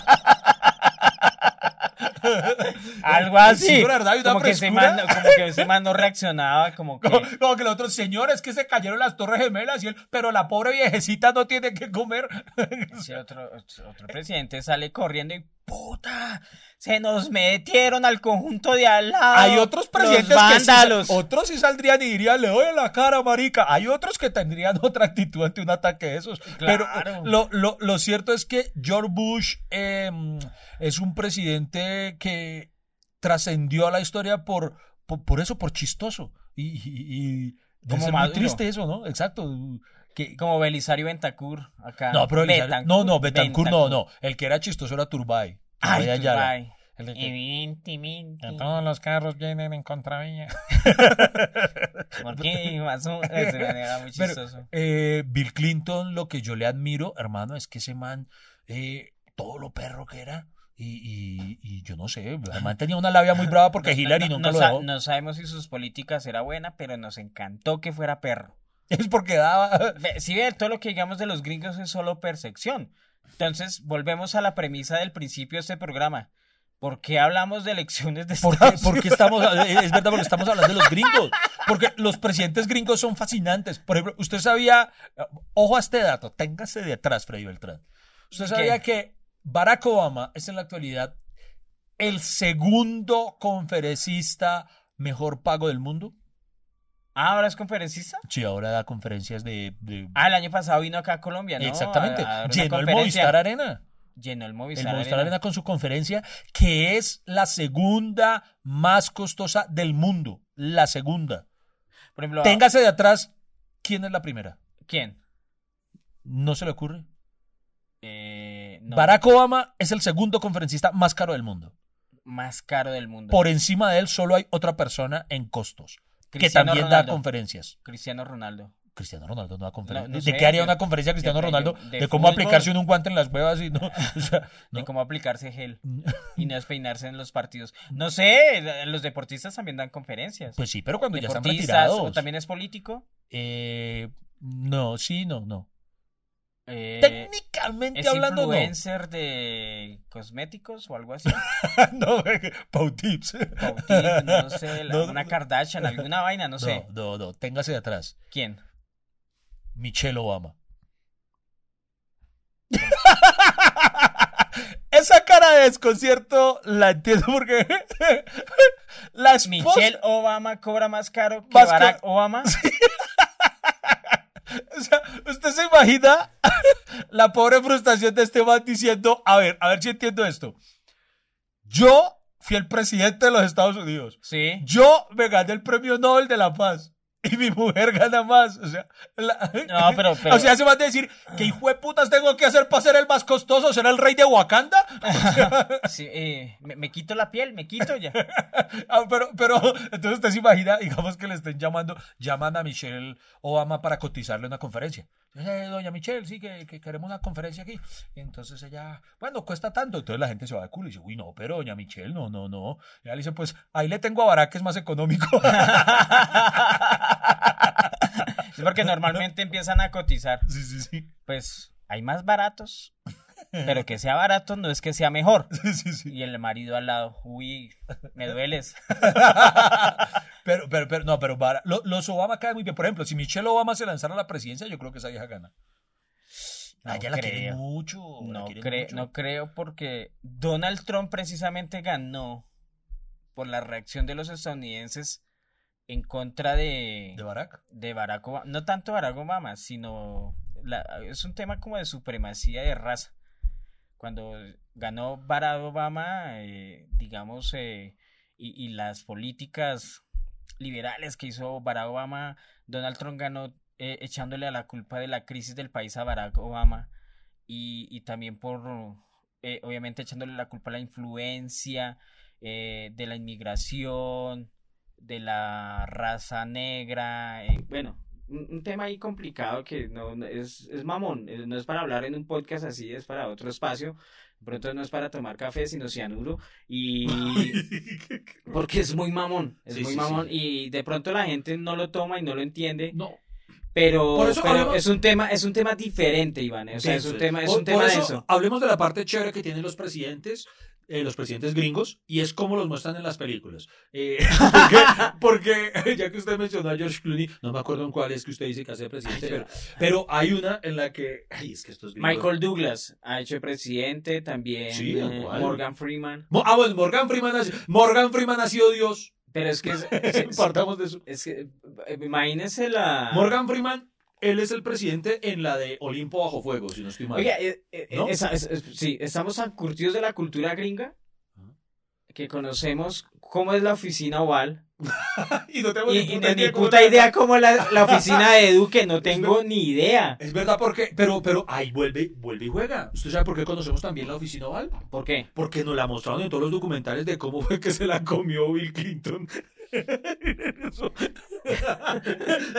Speaker 2: algo así.
Speaker 1: Sí, la verdad
Speaker 2: como, que ese man, como que ese man no reaccionaba, como que...
Speaker 1: Como, como que los otros señores que se cayeron las torres gemelas y él, pero la pobre viejecita no tiene que comer.
Speaker 2: Otro, otro presidente sale corriendo y ¡puta! Se nos metieron al conjunto de al lado.
Speaker 1: Hay otros presidentes que sí, otros sí saldrían y dirían, le doy en la cara, marica. Hay otros que tendrían otra actitud ante un ataque de esos.
Speaker 2: Claro.
Speaker 1: Pero lo, lo, lo cierto es que George Bush eh, es un presidente que trascendió a la historia por, por, por eso, por chistoso. Y, y, y debe
Speaker 2: Como
Speaker 1: ser muy
Speaker 2: Maduro.
Speaker 1: triste eso, ¿no? Exacto. Que,
Speaker 2: Como Belisario Bentacur acá.
Speaker 1: no, pero
Speaker 2: Betancur,
Speaker 1: no, no, Betancourt no,
Speaker 2: Bentancur.
Speaker 1: no. El que era chistoso era Turbay.
Speaker 2: Ay,
Speaker 1: Turbay.
Speaker 2: Turbay.
Speaker 1: El de que-
Speaker 2: Evidentemente.
Speaker 1: que todos los carros vienen en contravía.
Speaker 2: ¿Por qué? Más o- era muy
Speaker 1: Pero,
Speaker 2: chistoso.
Speaker 1: eh, Bill Clinton, lo que yo le admiro, hermano, es que ese man, eh, todo lo perro que era, y, y- y yo no sé, man tenía una labia muy brava porque Hillary
Speaker 2: no,
Speaker 1: nunca
Speaker 2: no
Speaker 1: lo dejó.
Speaker 2: no sabemos si sus políticas era buena, pero nos encantó que fuera perro.
Speaker 1: Es porque daba.
Speaker 2: Si ve, todo lo que digamos de los gringos es solo percepción. Entonces, volvemos a la premisa del principio de este programa. ¿Por qué hablamos de elecciones de
Speaker 1: ¿Por qué,
Speaker 2: Estados
Speaker 1: por qué estamos, es verdad, porque estamos hablando de los gringos. Porque los presidentes gringos son fascinantes. Por ejemplo, usted sabía, ojo a este dato, téngase de atrás, Freddy Beltrán. Usted
Speaker 2: ¿Qué?
Speaker 1: sabía que Barack Obama es en la actualidad el segundo conferencista mejor pago del mundo.
Speaker 2: Ah, ¿ahora es conferencista?
Speaker 1: Sí, ahora da conferencias de... de-
Speaker 2: Ah, el año pasado vino acá a Colombia, ¿no?
Speaker 1: Exactamente.
Speaker 2: A- a
Speaker 1: Llenó el. Movistar Arena.
Speaker 2: Llenó el
Speaker 1: El
Speaker 2: Movistar,
Speaker 1: Movistar
Speaker 2: Arena.
Speaker 1: Arena con su conferencia, que es la segunda más costosa del mundo. La segunda.
Speaker 2: Por ejemplo,
Speaker 1: Téngase de atrás, ¿quién es la primera?
Speaker 2: ¿quién?
Speaker 1: ¿No se le ocurre?
Speaker 2: Eh, no,
Speaker 1: Barack Obama es el segundo conferencista más caro del mundo.
Speaker 2: más caro del mundo.
Speaker 1: Por encima de él solo hay otra persona en costos, que también
Speaker 2: Ronaldo.
Speaker 1: da conferencias.
Speaker 2: Cristiano Ronaldo.
Speaker 1: Cristiano Ronaldo no da conferencia.
Speaker 2: No, no
Speaker 1: ¿De
Speaker 2: sé,
Speaker 1: qué haría una conferencia Cristiano Ronaldo?
Speaker 2: de-
Speaker 1: De,
Speaker 2: de
Speaker 1: cómo
Speaker 2: fútbol.
Speaker 1: aplicarse un guante en las huevas y no. o sea,
Speaker 2: De cómo aplicarse gel y no despeinarse en los partidos. No sé, los deportistas también dan conferencias.
Speaker 1: Pues sí, pero cuando ya están retirados.
Speaker 2: o también es político.
Speaker 1: Eh, no, sí, no, no.
Speaker 2: Eh,
Speaker 1: Técnicamente
Speaker 2: es
Speaker 1: hablando,
Speaker 2: influencer de cosméticos o algo así.
Speaker 1: no. no, Pau Tips.
Speaker 2: Pautín, no sé, la-
Speaker 1: No,
Speaker 2: una
Speaker 1: no.
Speaker 2: Kardashian, alguna vaina, no sé.
Speaker 1: No, no, no, téngase de atrás.
Speaker 2: ¿Quién?
Speaker 1: Michelle Obama. Esa cara de desconcierto la entiendo porque la esposa,
Speaker 2: Michelle Obama cobra más caro que
Speaker 1: Más
Speaker 2: Barack. Obama.
Speaker 1: o sea, usted se imagina la pobre frustración de este man diciendo, a ver, a ver si entiendo esto. Yo fui el presidente de los Estados Unidos.
Speaker 2: Sí.
Speaker 1: Yo me gané el premio Nobel de la Paz. Y mi mujer gana más. O sea, la-
Speaker 2: No, pero- pero-
Speaker 1: o sea, se van a decir, ¿qué hijo de putas tengo que hacer para ser el más costoso? ¿Ser el rey de Wakanda?
Speaker 2: Sí, eh, me, me quito la piel, me quito ya.
Speaker 1: Ah, pero, pero, entonces usted se imagina, digamos que le estén llamando, llaman a Michelle Obama para cotizarle una conferencia. Eh, doña Michelle, sí, que, que queremos una conferencia aquí. Y entonces ella, bueno, cuesta tanto. Entonces la gente se va de culo y dice, uy, no, pero doña Michelle, no, no, no. Y ella le dice, pues ahí le tengo a Barack, que es más económico.
Speaker 2: Sí, porque normalmente empiezan a cotizar.
Speaker 1: sí, sí, sí.
Speaker 2: Pues hay más baratos, pero que sea barato no es que sea mejor.
Speaker 1: Sí, sí, sí.
Speaker 2: Y el marido al lado, uy, me dueles.
Speaker 1: Pero, pero, pero, no, pero lo- los Obama caen muy bien. Por ejemplo, si Michelle Obama se lanzara a la presidencia, yo creo que esa vieja gana.
Speaker 2: No
Speaker 1: Ah, ella la quiere
Speaker 2: creo.
Speaker 1: mucho. la
Speaker 2: No,
Speaker 1: quiere
Speaker 2: cre-
Speaker 1: mucho.
Speaker 2: no creo porque Donald Trump precisamente ganó por la reacción de los estadounidenses en contra de,
Speaker 1: ¿De Barack?
Speaker 2: de Barack Obama. No tanto Barack Obama, sino la- es un tema como de supremacía de raza. Cuando ganó Barack Obama, eh, digamos, eh, y, y las políticas liberales que hizo Barack Obama, Donald Trump ganó eh, echándole a la culpa de la crisis del país a Barack Obama y, y también por, eh, obviamente, echándole la culpa a la influencia de la inmigración, de la raza negra. eh, bueno, un, un tema ahí complicado que no no- es, es mamón, eh, no es para hablar en un podcast así, es para otro espacio. De pronto no es para tomar café, sino cianuro. Y porque es muy mamón, es
Speaker 7: Sí,
Speaker 2: muy
Speaker 7: sí,
Speaker 2: mamón.
Speaker 7: sí.
Speaker 2: Y de pronto la gente no lo toma y no lo entiende.
Speaker 7: No.
Speaker 2: Pero,
Speaker 7: Por eso
Speaker 2: pero
Speaker 7: hablemos-
Speaker 2: es un tema, es un tema diferente, Iván. O sea, es un tema, es
Speaker 7: Por-
Speaker 2: un tema
Speaker 7: por
Speaker 2: de
Speaker 7: eso. Hablemos de la parte chévere que tienen los presidentes.
Speaker 1: Eh, los presidentes gringos y es como los muestran en las películas. Eh, porque, porque, ya que usted mencionó a George Clooney, no me acuerdo en cuál es que usted dice que hace presidente, pero, pero hay una en la que, ay, es que estos gringos...
Speaker 2: Michael Douglas ha hecho de presidente, también
Speaker 1: Sí,
Speaker 2: eh. Morgan Freeman.
Speaker 1: Mo- Ah, bueno, Morgan Freeman, ha, Morgan Freeman ha sido Dios.
Speaker 2: Pero es que, es, es-
Speaker 1: Partamos de eso.
Speaker 2: es que eh, imagínese la...
Speaker 1: Morgan Freeman, él es el presidente en la de Olimpo bajo fuego, si no estoy mal.
Speaker 2: Oiga, eh, eh,
Speaker 1: ¿No?
Speaker 2: esa- es- es- sí, estamos tan curtidos de la cultura gringa que conocemos cómo es la oficina oval
Speaker 1: y no tengo
Speaker 2: y,
Speaker 1: ni puta
Speaker 2: ni,
Speaker 1: idea cómo
Speaker 2: puta
Speaker 1: es.
Speaker 2: idea cómo la, la oficina de Duque, no tengo ni idea.
Speaker 1: Es verdad, porque, pero, pero ahí vuelve, vuelve y juega. ¿Usted sabe por qué conocemos también la oficina oval?
Speaker 2: ¿Por qué?
Speaker 1: Porque nos la mostraron en todos los documentales de cómo fue que se la comió Bill Clinton. Eso.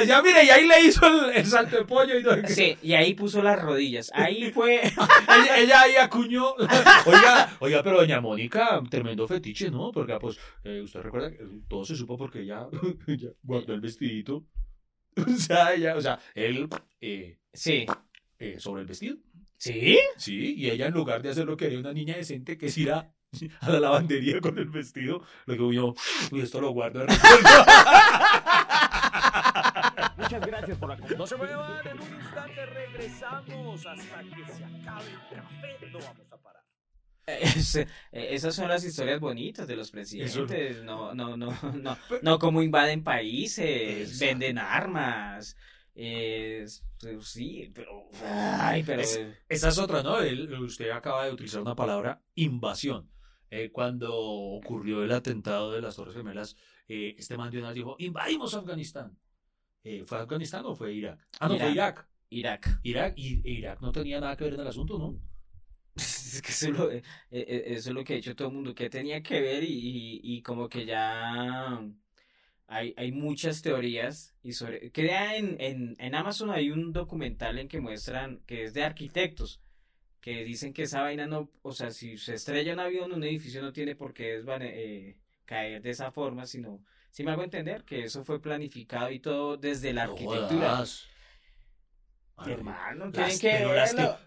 Speaker 1: ya, mire, y ahí le hizo el, el salto de pollo y todo.
Speaker 2: Sí, y ahí puso las rodillas. Ahí fue.
Speaker 1: ella, ella ahí acuñó. Oiga, oiga, pero doña Mónica, tremendo fetiche, ¿no? Porque, pues, eh, usted recuerda que todo se supo porque ella, ella guardó el vestidito. O sea, ella, o sea, él eh,
Speaker 2: Sí.
Speaker 1: eh, sobre el vestido.
Speaker 2: ¿Sí?
Speaker 1: Sí, y ella en lugar de hacer lo que haría una niña decente, que es ir a, a la lavandería con el vestido, lo que yo, uy, esto lo guardo.
Speaker 3: Muchas gracias por la No se muevan, en un instante regresamos hasta que se acabe el café. No vamos a parar.
Speaker 2: Es- eh, esas son las historias bonitas de los presidentes. No, no, no, no, no como invaden países,
Speaker 1: Exacto.
Speaker 2: venden armas. eh, pues sí, pero. Ay, pero.
Speaker 1: Es- Esa es otra, ¿no? Él- usted acaba de utilizar una palabra, invasión. Eh, cuando ocurrió el atentado de las Torres Gemelas, eh, este man de una dijo, invadimos Afganistán. Eh, ¿Fue Afganistán o fue Irak? Ah, no, fue
Speaker 2: Irak.
Speaker 1: Irak.
Speaker 2: Irak.
Speaker 1: Y Irak no tenía nada que ver en el asunto, ¿no?
Speaker 2: Es que eso es lo, eso es lo que ha dicho todo el mundo, que tenía que ver y, y, y como que ya hay, hay muchas teorías y sobre que en, en, en Amazon hay un documental en que muestran que es de arquitectos que dicen que esa vaina no, o sea, si se estrella un avión, un edificio no tiene por qué desvane- eh, caer de esa forma, sino, si me hago entender, que eso fue planificado y todo desde la
Speaker 1: No
Speaker 2: arquitectura.
Speaker 1: jodas.
Speaker 2: Hermano,
Speaker 1: las-
Speaker 2: que
Speaker 1: pero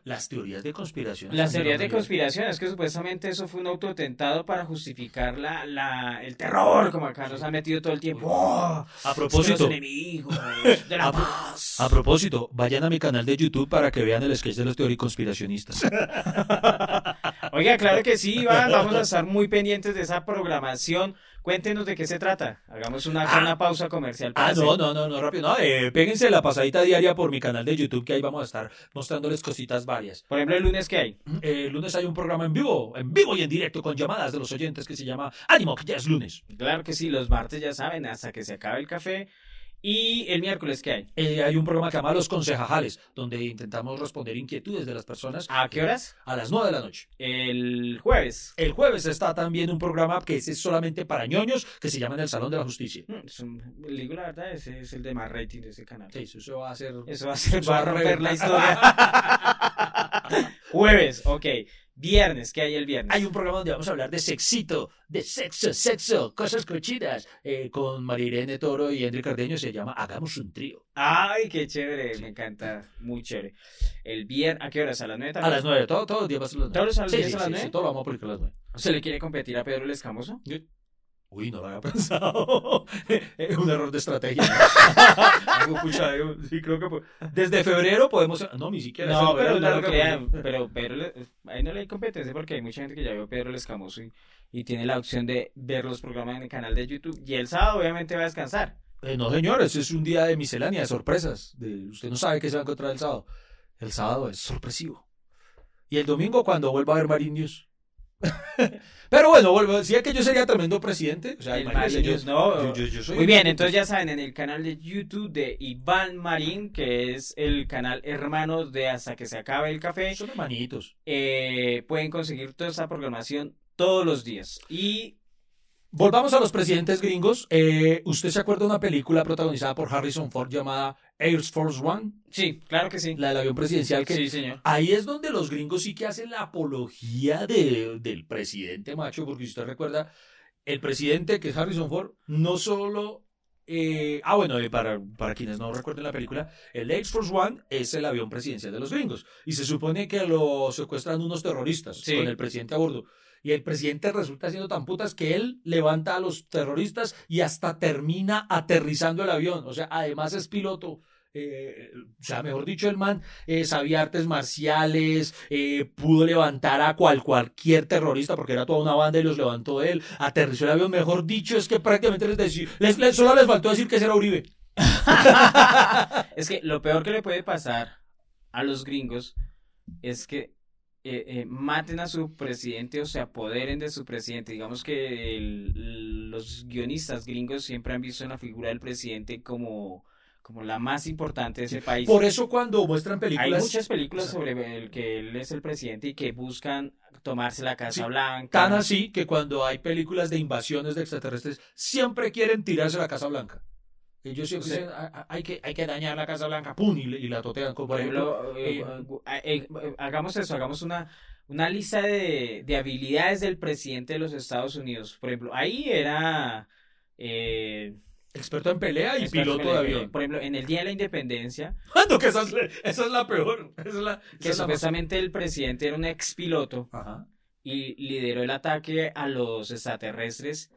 Speaker 1: las, teorías de conspiración.
Speaker 2: Las teorías de conspiración es que supuestamente eso fue un autotentado para justificar la, la, el terror, como acá nos han metido todo el tiempo. ¡Oh!
Speaker 1: A propósito,
Speaker 2: enemigos de la
Speaker 1: A pro-
Speaker 2: paz.
Speaker 1: a propósito, vayan a mi canal de YouTube para que vean el sketch de los teoriconspiracionistas.
Speaker 2: Oiga, claro que sí, Iván, vamos a estar muy pendientes de esa programación. Cuéntenos de qué se trata. Hagamos una,
Speaker 1: Ah.
Speaker 2: una pausa comercial. para
Speaker 1: Ah,
Speaker 2: hacer-
Speaker 1: no, no, no, no, rápido. No, eh, péguense la pasadita diaria por mi canal de YouTube, que ahí vamos a estar mostrándoles cositas varias.
Speaker 2: Por ejemplo, el lunes que hay.
Speaker 1: Eh, el lunes hay un programa en vivo, en vivo y en directo, con llamadas de los oyentes que se llama Ánimo, que ya es lunes.
Speaker 2: Claro que sí, los martes ya saben, hasta que se acabe el café. Y el miércoles que hay.
Speaker 1: Eh, hay un programa que se llama Los Concejajales, donde intentamos responder inquietudes de las personas
Speaker 2: ¿A qué horas?
Speaker 1: a las 9 de la noche.
Speaker 2: El jueves.
Speaker 1: El jueves está también un programa que es solamente para ñoños, que se llama En el Salón de la Justicia.
Speaker 2: Mm, es un- la verdad, ese es el de más rating de ese canal.
Speaker 1: Sí, eso, eso va a ser...
Speaker 2: Eso va a ser, va a romper la historia. Jueves, ok. Viernes, ¿qué hay el viernes?
Speaker 1: Hay un programa donde vamos a hablar de sexito, de sexo, sexo, cosas cochinas, eh, con María Irene Toro y Henry Cardeño, se llama Hagamos un trío.
Speaker 2: Ay, qué chévere, me encanta, muy chévere. El viernes, ¿a qué horas? ¿A las nueve
Speaker 1: A
Speaker 2: también?
Speaker 1: las nueve, todo, todos los días va a ser a las nueve.
Speaker 2: ¿Todos los
Speaker 1: Sí,
Speaker 2: días
Speaker 1: sí,
Speaker 2: a las
Speaker 1: sí,
Speaker 2: nueve?
Speaker 1: sí, todo lo vamos a publicar a las nueve.
Speaker 2: ¿Se le quiere competir a Pedro el Escamoso?
Speaker 1: Uy, no lo había pensado. Es un error de estrategia. Algo, pucha, yo sí creo que... Desde febrero podemos... No, ni siquiera.
Speaker 2: No, pero no crean, pero Pedro, ahí no le hay competencia porque hay mucha gente que ya vio Pedro el Escamoso y, y tiene la opción de ver los programas en el canal de YouTube. Y el sábado obviamente va a descansar.
Speaker 1: Eh, no, señores, es un día de miscelánea, de sorpresas. De, usted no sabe qué se va a encontrar el sábado. El sábado es sorpresivo. Y el domingo cuando vuelva a ver Marine News. Pero bueno, decía que yo sería tremendo presidente. O sea,
Speaker 2: Marín
Speaker 1: yo-
Speaker 2: News, no.
Speaker 1: yo- yo- yo soy-
Speaker 2: Muy bien, entonces ya saben, en el canal de YouTube de Iván Marín, que es el canal hermano de Hasta que se acabe el café,
Speaker 1: Son hermanitos.
Speaker 2: eh, pueden conseguir toda esta programación todos los días. Y
Speaker 1: Volvamos a los presidentes gringos. Eh, ¿Usted se acuerda de una película protagonizada por Harrison Ford llamada Air Force One?
Speaker 2: sí, claro que sí.
Speaker 1: La del avión presidencial que
Speaker 2: Sí, señor.
Speaker 1: Ahí es donde los gringos sí que hacen la apología de- del presidente macho, porque si usted recuerda, el presidente que es Harrison Ford no solo eh, ah, bueno, eh, para, para quienes no recuerden la película, el Air Force One es el avión presidencial de los gringos. Y se supone que lo secuestran unos terroristas
Speaker 2: Sí.
Speaker 1: con el presidente a bordo. Y el presidente resulta siendo tan putas que él levanta a los terroristas y hasta termina aterrizando el avión. O sea, además es piloto. eh, o sea, mejor dicho, el man eh, sabía artes marciales, eh, pudo levantar a cual, cualquier terrorista, porque era toda una banda y los levantó él, aterrizó el avión, mejor dicho, es que prácticamente les decía, les, solo les faltó decir que era Uribe.
Speaker 2: Es que lo peor que le puede pasar a los gringos es que eh, eh, maten a su presidente o se apoderen de su presidente. Digamos que el- los guionistas gringos siempre han visto en la figura del presidente como, como la más importante de ese país.
Speaker 1: Por eso cuando muestran
Speaker 2: Hay
Speaker 1: películas...
Speaker 2: muchas películas sobre el que él es el presidente y que buscan tomarse la Casa
Speaker 1: Sí,
Speaker 2: Blanca.
Speaker 1: Tan así que cuando hay películas de invasiones de extraterrestres, siempre quieren tirarse la Casa Blanca. Ellos siempre
Speaker 2: Sí.
Speaker 1: dicen, "Ah, ah, hay que, hay que dañar la Casa Blanca, ¡pum! Y, la totean.
Speaker 2: Por
Speaker 1: por ejemplo,
Speaker 2: ejemplo, eh,
Speaker 1: eh,
Speaker 2: eh, hagamos eso, hagamos una, una lista de, de habilidades del presidente de los Estados Unidos. Por ejemplo, ahí era eh,
Speaker 1: experto en pelea y piloto de avión.
Speaker 2: Por ejemplo, en el Día de la Independencia,
Speaker 1: Ah, no, que esa es, la- esa es la peor. Esa es la, esa
Speaker 2: que
Speaker 1: es la más-
Speaker 2: supuestamente el presidente era un ex piloto
Speaker 1: Ajá.
Speaker 2: y lideró el ataque a los extraterrestres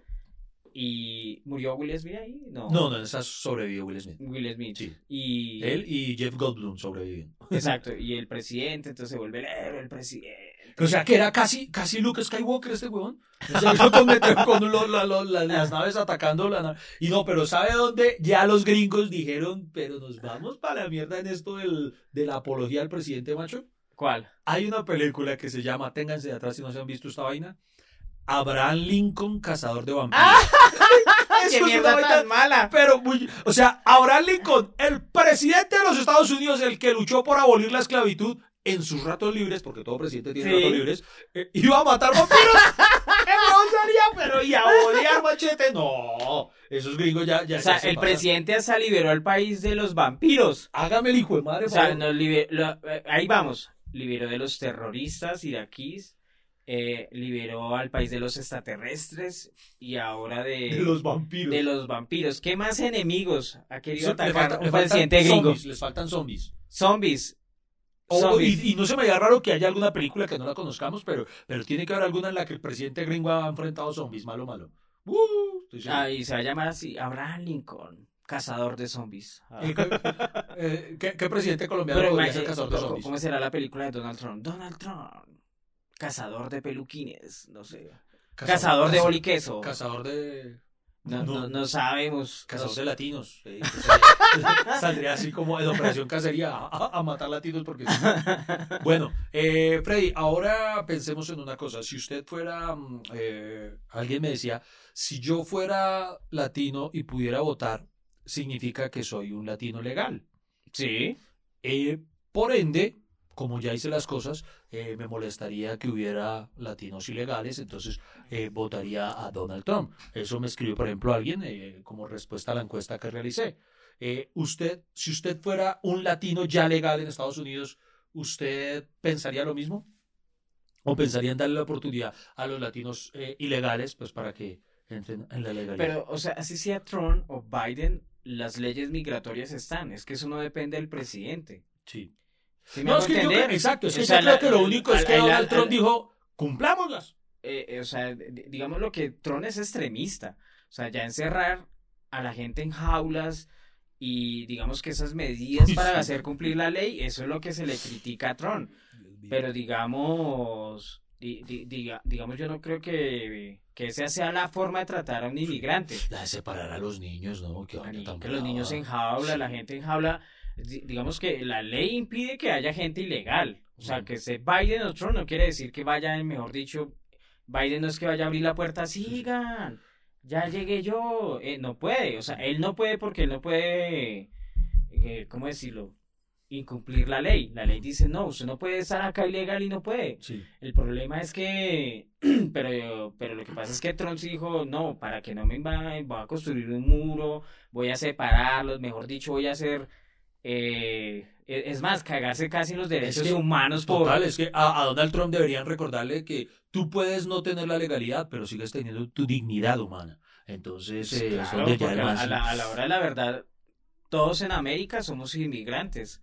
Speaker 2: y murió Will Smith ahí. No,
Speaker 1: No, no, esa sobrevivió Will Smith.
Speaker 2: Will Smith.
Speaker 1: Sí.
Speaker 2: Y,
Speaker 1: Él y Jeff Goldblum sobreviven.
Speaker 2: Exacto, y el presidente, entonces se vuelve el héroe, el presidente.
Speaker 1: O sea, que era casi, casi Luke Skywalker este weón. O sea, yo con, meter- con lo- la- lo- la- las naves atacando la nave. Y no, pero ¿sabe dónde? Ya los gringos dijeron, pero nos vamos para la mierda en esto del, de la apología al presidente macho.
Speaker 2: ¿Cuál?
Speaker 1: Hay una película que se llama, ténganse de atrás si no se han visto esta vaina, Abraham Lincoln, cazador de vampiros. Eso
Speaker 2: ¡Qué
Speaker 1: es una
Speaker 2: mierda
Speaker 1: vaina-
Speaker 2: tan mala!
Speaker 1: Pero muy, o sea, Abraham Lincoln, el presidente de los Estados Unidos, el que luchó por abolir la esclavitud en sus ratos libres, porque todo presidente tiene
Speaker 2: Sí.
Speaker 1: ratos libres, eh, iba a matar vampiros. Salía, pero y a odiar machete. No, esos gringos ya, ya
Speaker 2: O sea,
Speaker 1: se
Speaker 2: el presidente hasta liberó al país de los vampiros.
Speaker 1: Hágame el hijo de madre.
Speaker 2: O sea, nos libe- lo- eh, ahí vamos. Liberó de los terroristas iraquíes, eh, liberó al país de los extraterrestres y ahora de,
Speaker 1: de los vampiros.
Speaker 2: de los vampiros. ¿Qué más enemigos ha querido
Speaker 1: le
Speaker 2: atacar
Speaker 1: falta-
Speaker 2: un
Speaker 1: le
Speaker 2: presidente gringo?
Speaker 1: les faltan zombies.
Speaker 2: Zombies.
Speaker 1: O-
Speaker 2: Zombies.
Speaker 1: y, y no se me haga raro que haya alguna película que no la conozcamos, pero, pero tiene que haber alguna en la que el presidente gringo ha enfrentado zombies, malo, malo. Uh.
Speaker 2: Ah, y se va a llamar así, Abraham Lincoln, cazador de zombies. Ah.
Speaker 1: Eh, ¿qué, eh, ¿qué- qué presidente colombiano podría ser cazador de
Speaker 2: ¿cómo-
Speaker 1: zombies?
Speaker 2: ¿Cómo será la película de Donald Trump? Donald Trump, cazador de peluquines, no sé. Cazador de boliqueso.
Speaker 1: Cazador de...
Speaker 2: No,
Speaker 1: no.
Speaker 2: no, no sabemos.
Speaker 1: Cazador de latinos. eh, que saldría, saldría así como en Operación Cacería a, matar latinos porque... Bueno, eh, Freddy, ahora pensemos en una cosa. Si usted fuera... mm, eh, alguien me decía, si yo fuera latino y pudiera votar, significa que soy un latino legal.
Speaker 2: Sí.
Speaker 1: Eh, por ende, como ya hice las cosas, eh, me molestaría que hubiera latinos ilegales, entonces eh, votaría a Donald Trump. Eso me escribió, por ejemplo, alguien eh, como respuesta a la encuesta que realicé. Usted, si usted fuera un latino ya legal en Estados Unidos, ¿usted pensaría lo mismo? ¿O pensaría en darle la oportunidad a los latinos ilegales, pues para que entren en la legalidad?
Speaker 2: Pero, o sea, así sea Trump o Biden, las leyes migratorias están. Es que eso no depende del presidente.
Speaker 1: sí.
Speaker 2: ¿Sí
Speaker 1: No, es que yo exacto, es que
Speaker 2: O sea,
Speaker 1: yo creo
Speaker 2: la-
Speaker 1: que lo único es que
Speaker 2: al-
Speaker 1: Donald
Speaker 2: al-
Speaker 1: Trump dijo, cumplámoslas.
Speaker 2: eh, eh, o sea, digamos lo que Tron es extremista. O sea, ya encerrar a la gente en jaulas y digamos que esas medidas para hacer cumplir la ley, eso es lo que se le critica a Tron. Pero digamos, di- di- diga, digamos, yo no creo que, que esa sea la forma de tratar a un inmigrante.
Speaker 1: La de separar a los niños, ¿no? Tan
Speaker 2: que los niños en jaula,
Speaker 1: Sí.
Speaker 2: la gente en jaula, digamos que la ley impide que haya gente ilegal. O sea, que se Biden o Trump no quiere decir que vayan, mejor dicho, Biden no es que vaya a abrir la puerta, sigan, ya llegué yo. Eh, no puede, o sea, él no puede porque él no puede, eh, ¿cómo decirlo? Incumplir la ley. La ley dice, no, usted no puede estar acá ilegal y no puede.
Speaker 1: Sí.
Speaker 2: El problema es que, pero, pero lo que pasa es que Trump dijo, no, para que no me invadan, voy a construir un muro, voy a separarlos, mejor dicho, voy a hacer eh, e- es más, cagarse casi en los derechos
Speaker 1: que,
Speaker 2: humanos por...
Speaker 1: Total, es que a, a Donald Trump deberían recordarle que tú puedes no tener la legalidad, pero sigues teniendo tu dignidad humana. Entonces, eh,
Speaker 2: Claro, a, la, a la hora de la verdad, todos en América somos inmigrantes.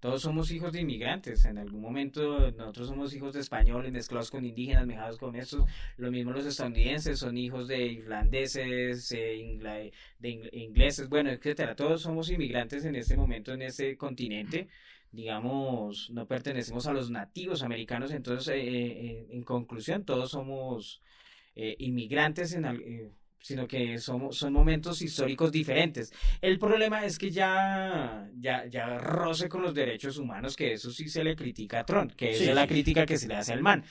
Speaker 2: Todos somos hijos de inmigrantes. En algún momento nosotros somos hijos de españoles mezclados con indígenas, mezclados con estos. Lo mismo los estadounidenses son hijos de irlandeses, eh, de ing- ingleses, bueno, etcétera. Todos somos inmigrantes en este momento en este continente. Digamos, no pertenecemos a los nativos americanos. Entonces, eh, eh, en conclusión, todos somos eh, inmigrantes en sino que somos, son momentos históricos diferentes. El problema es que ya, ya, ya roce con los derechos humanos, que eso sí se le critica a Trump, que esa
Speaker 1: Sí,
Speaker 2: es la crítica que se le hace al man.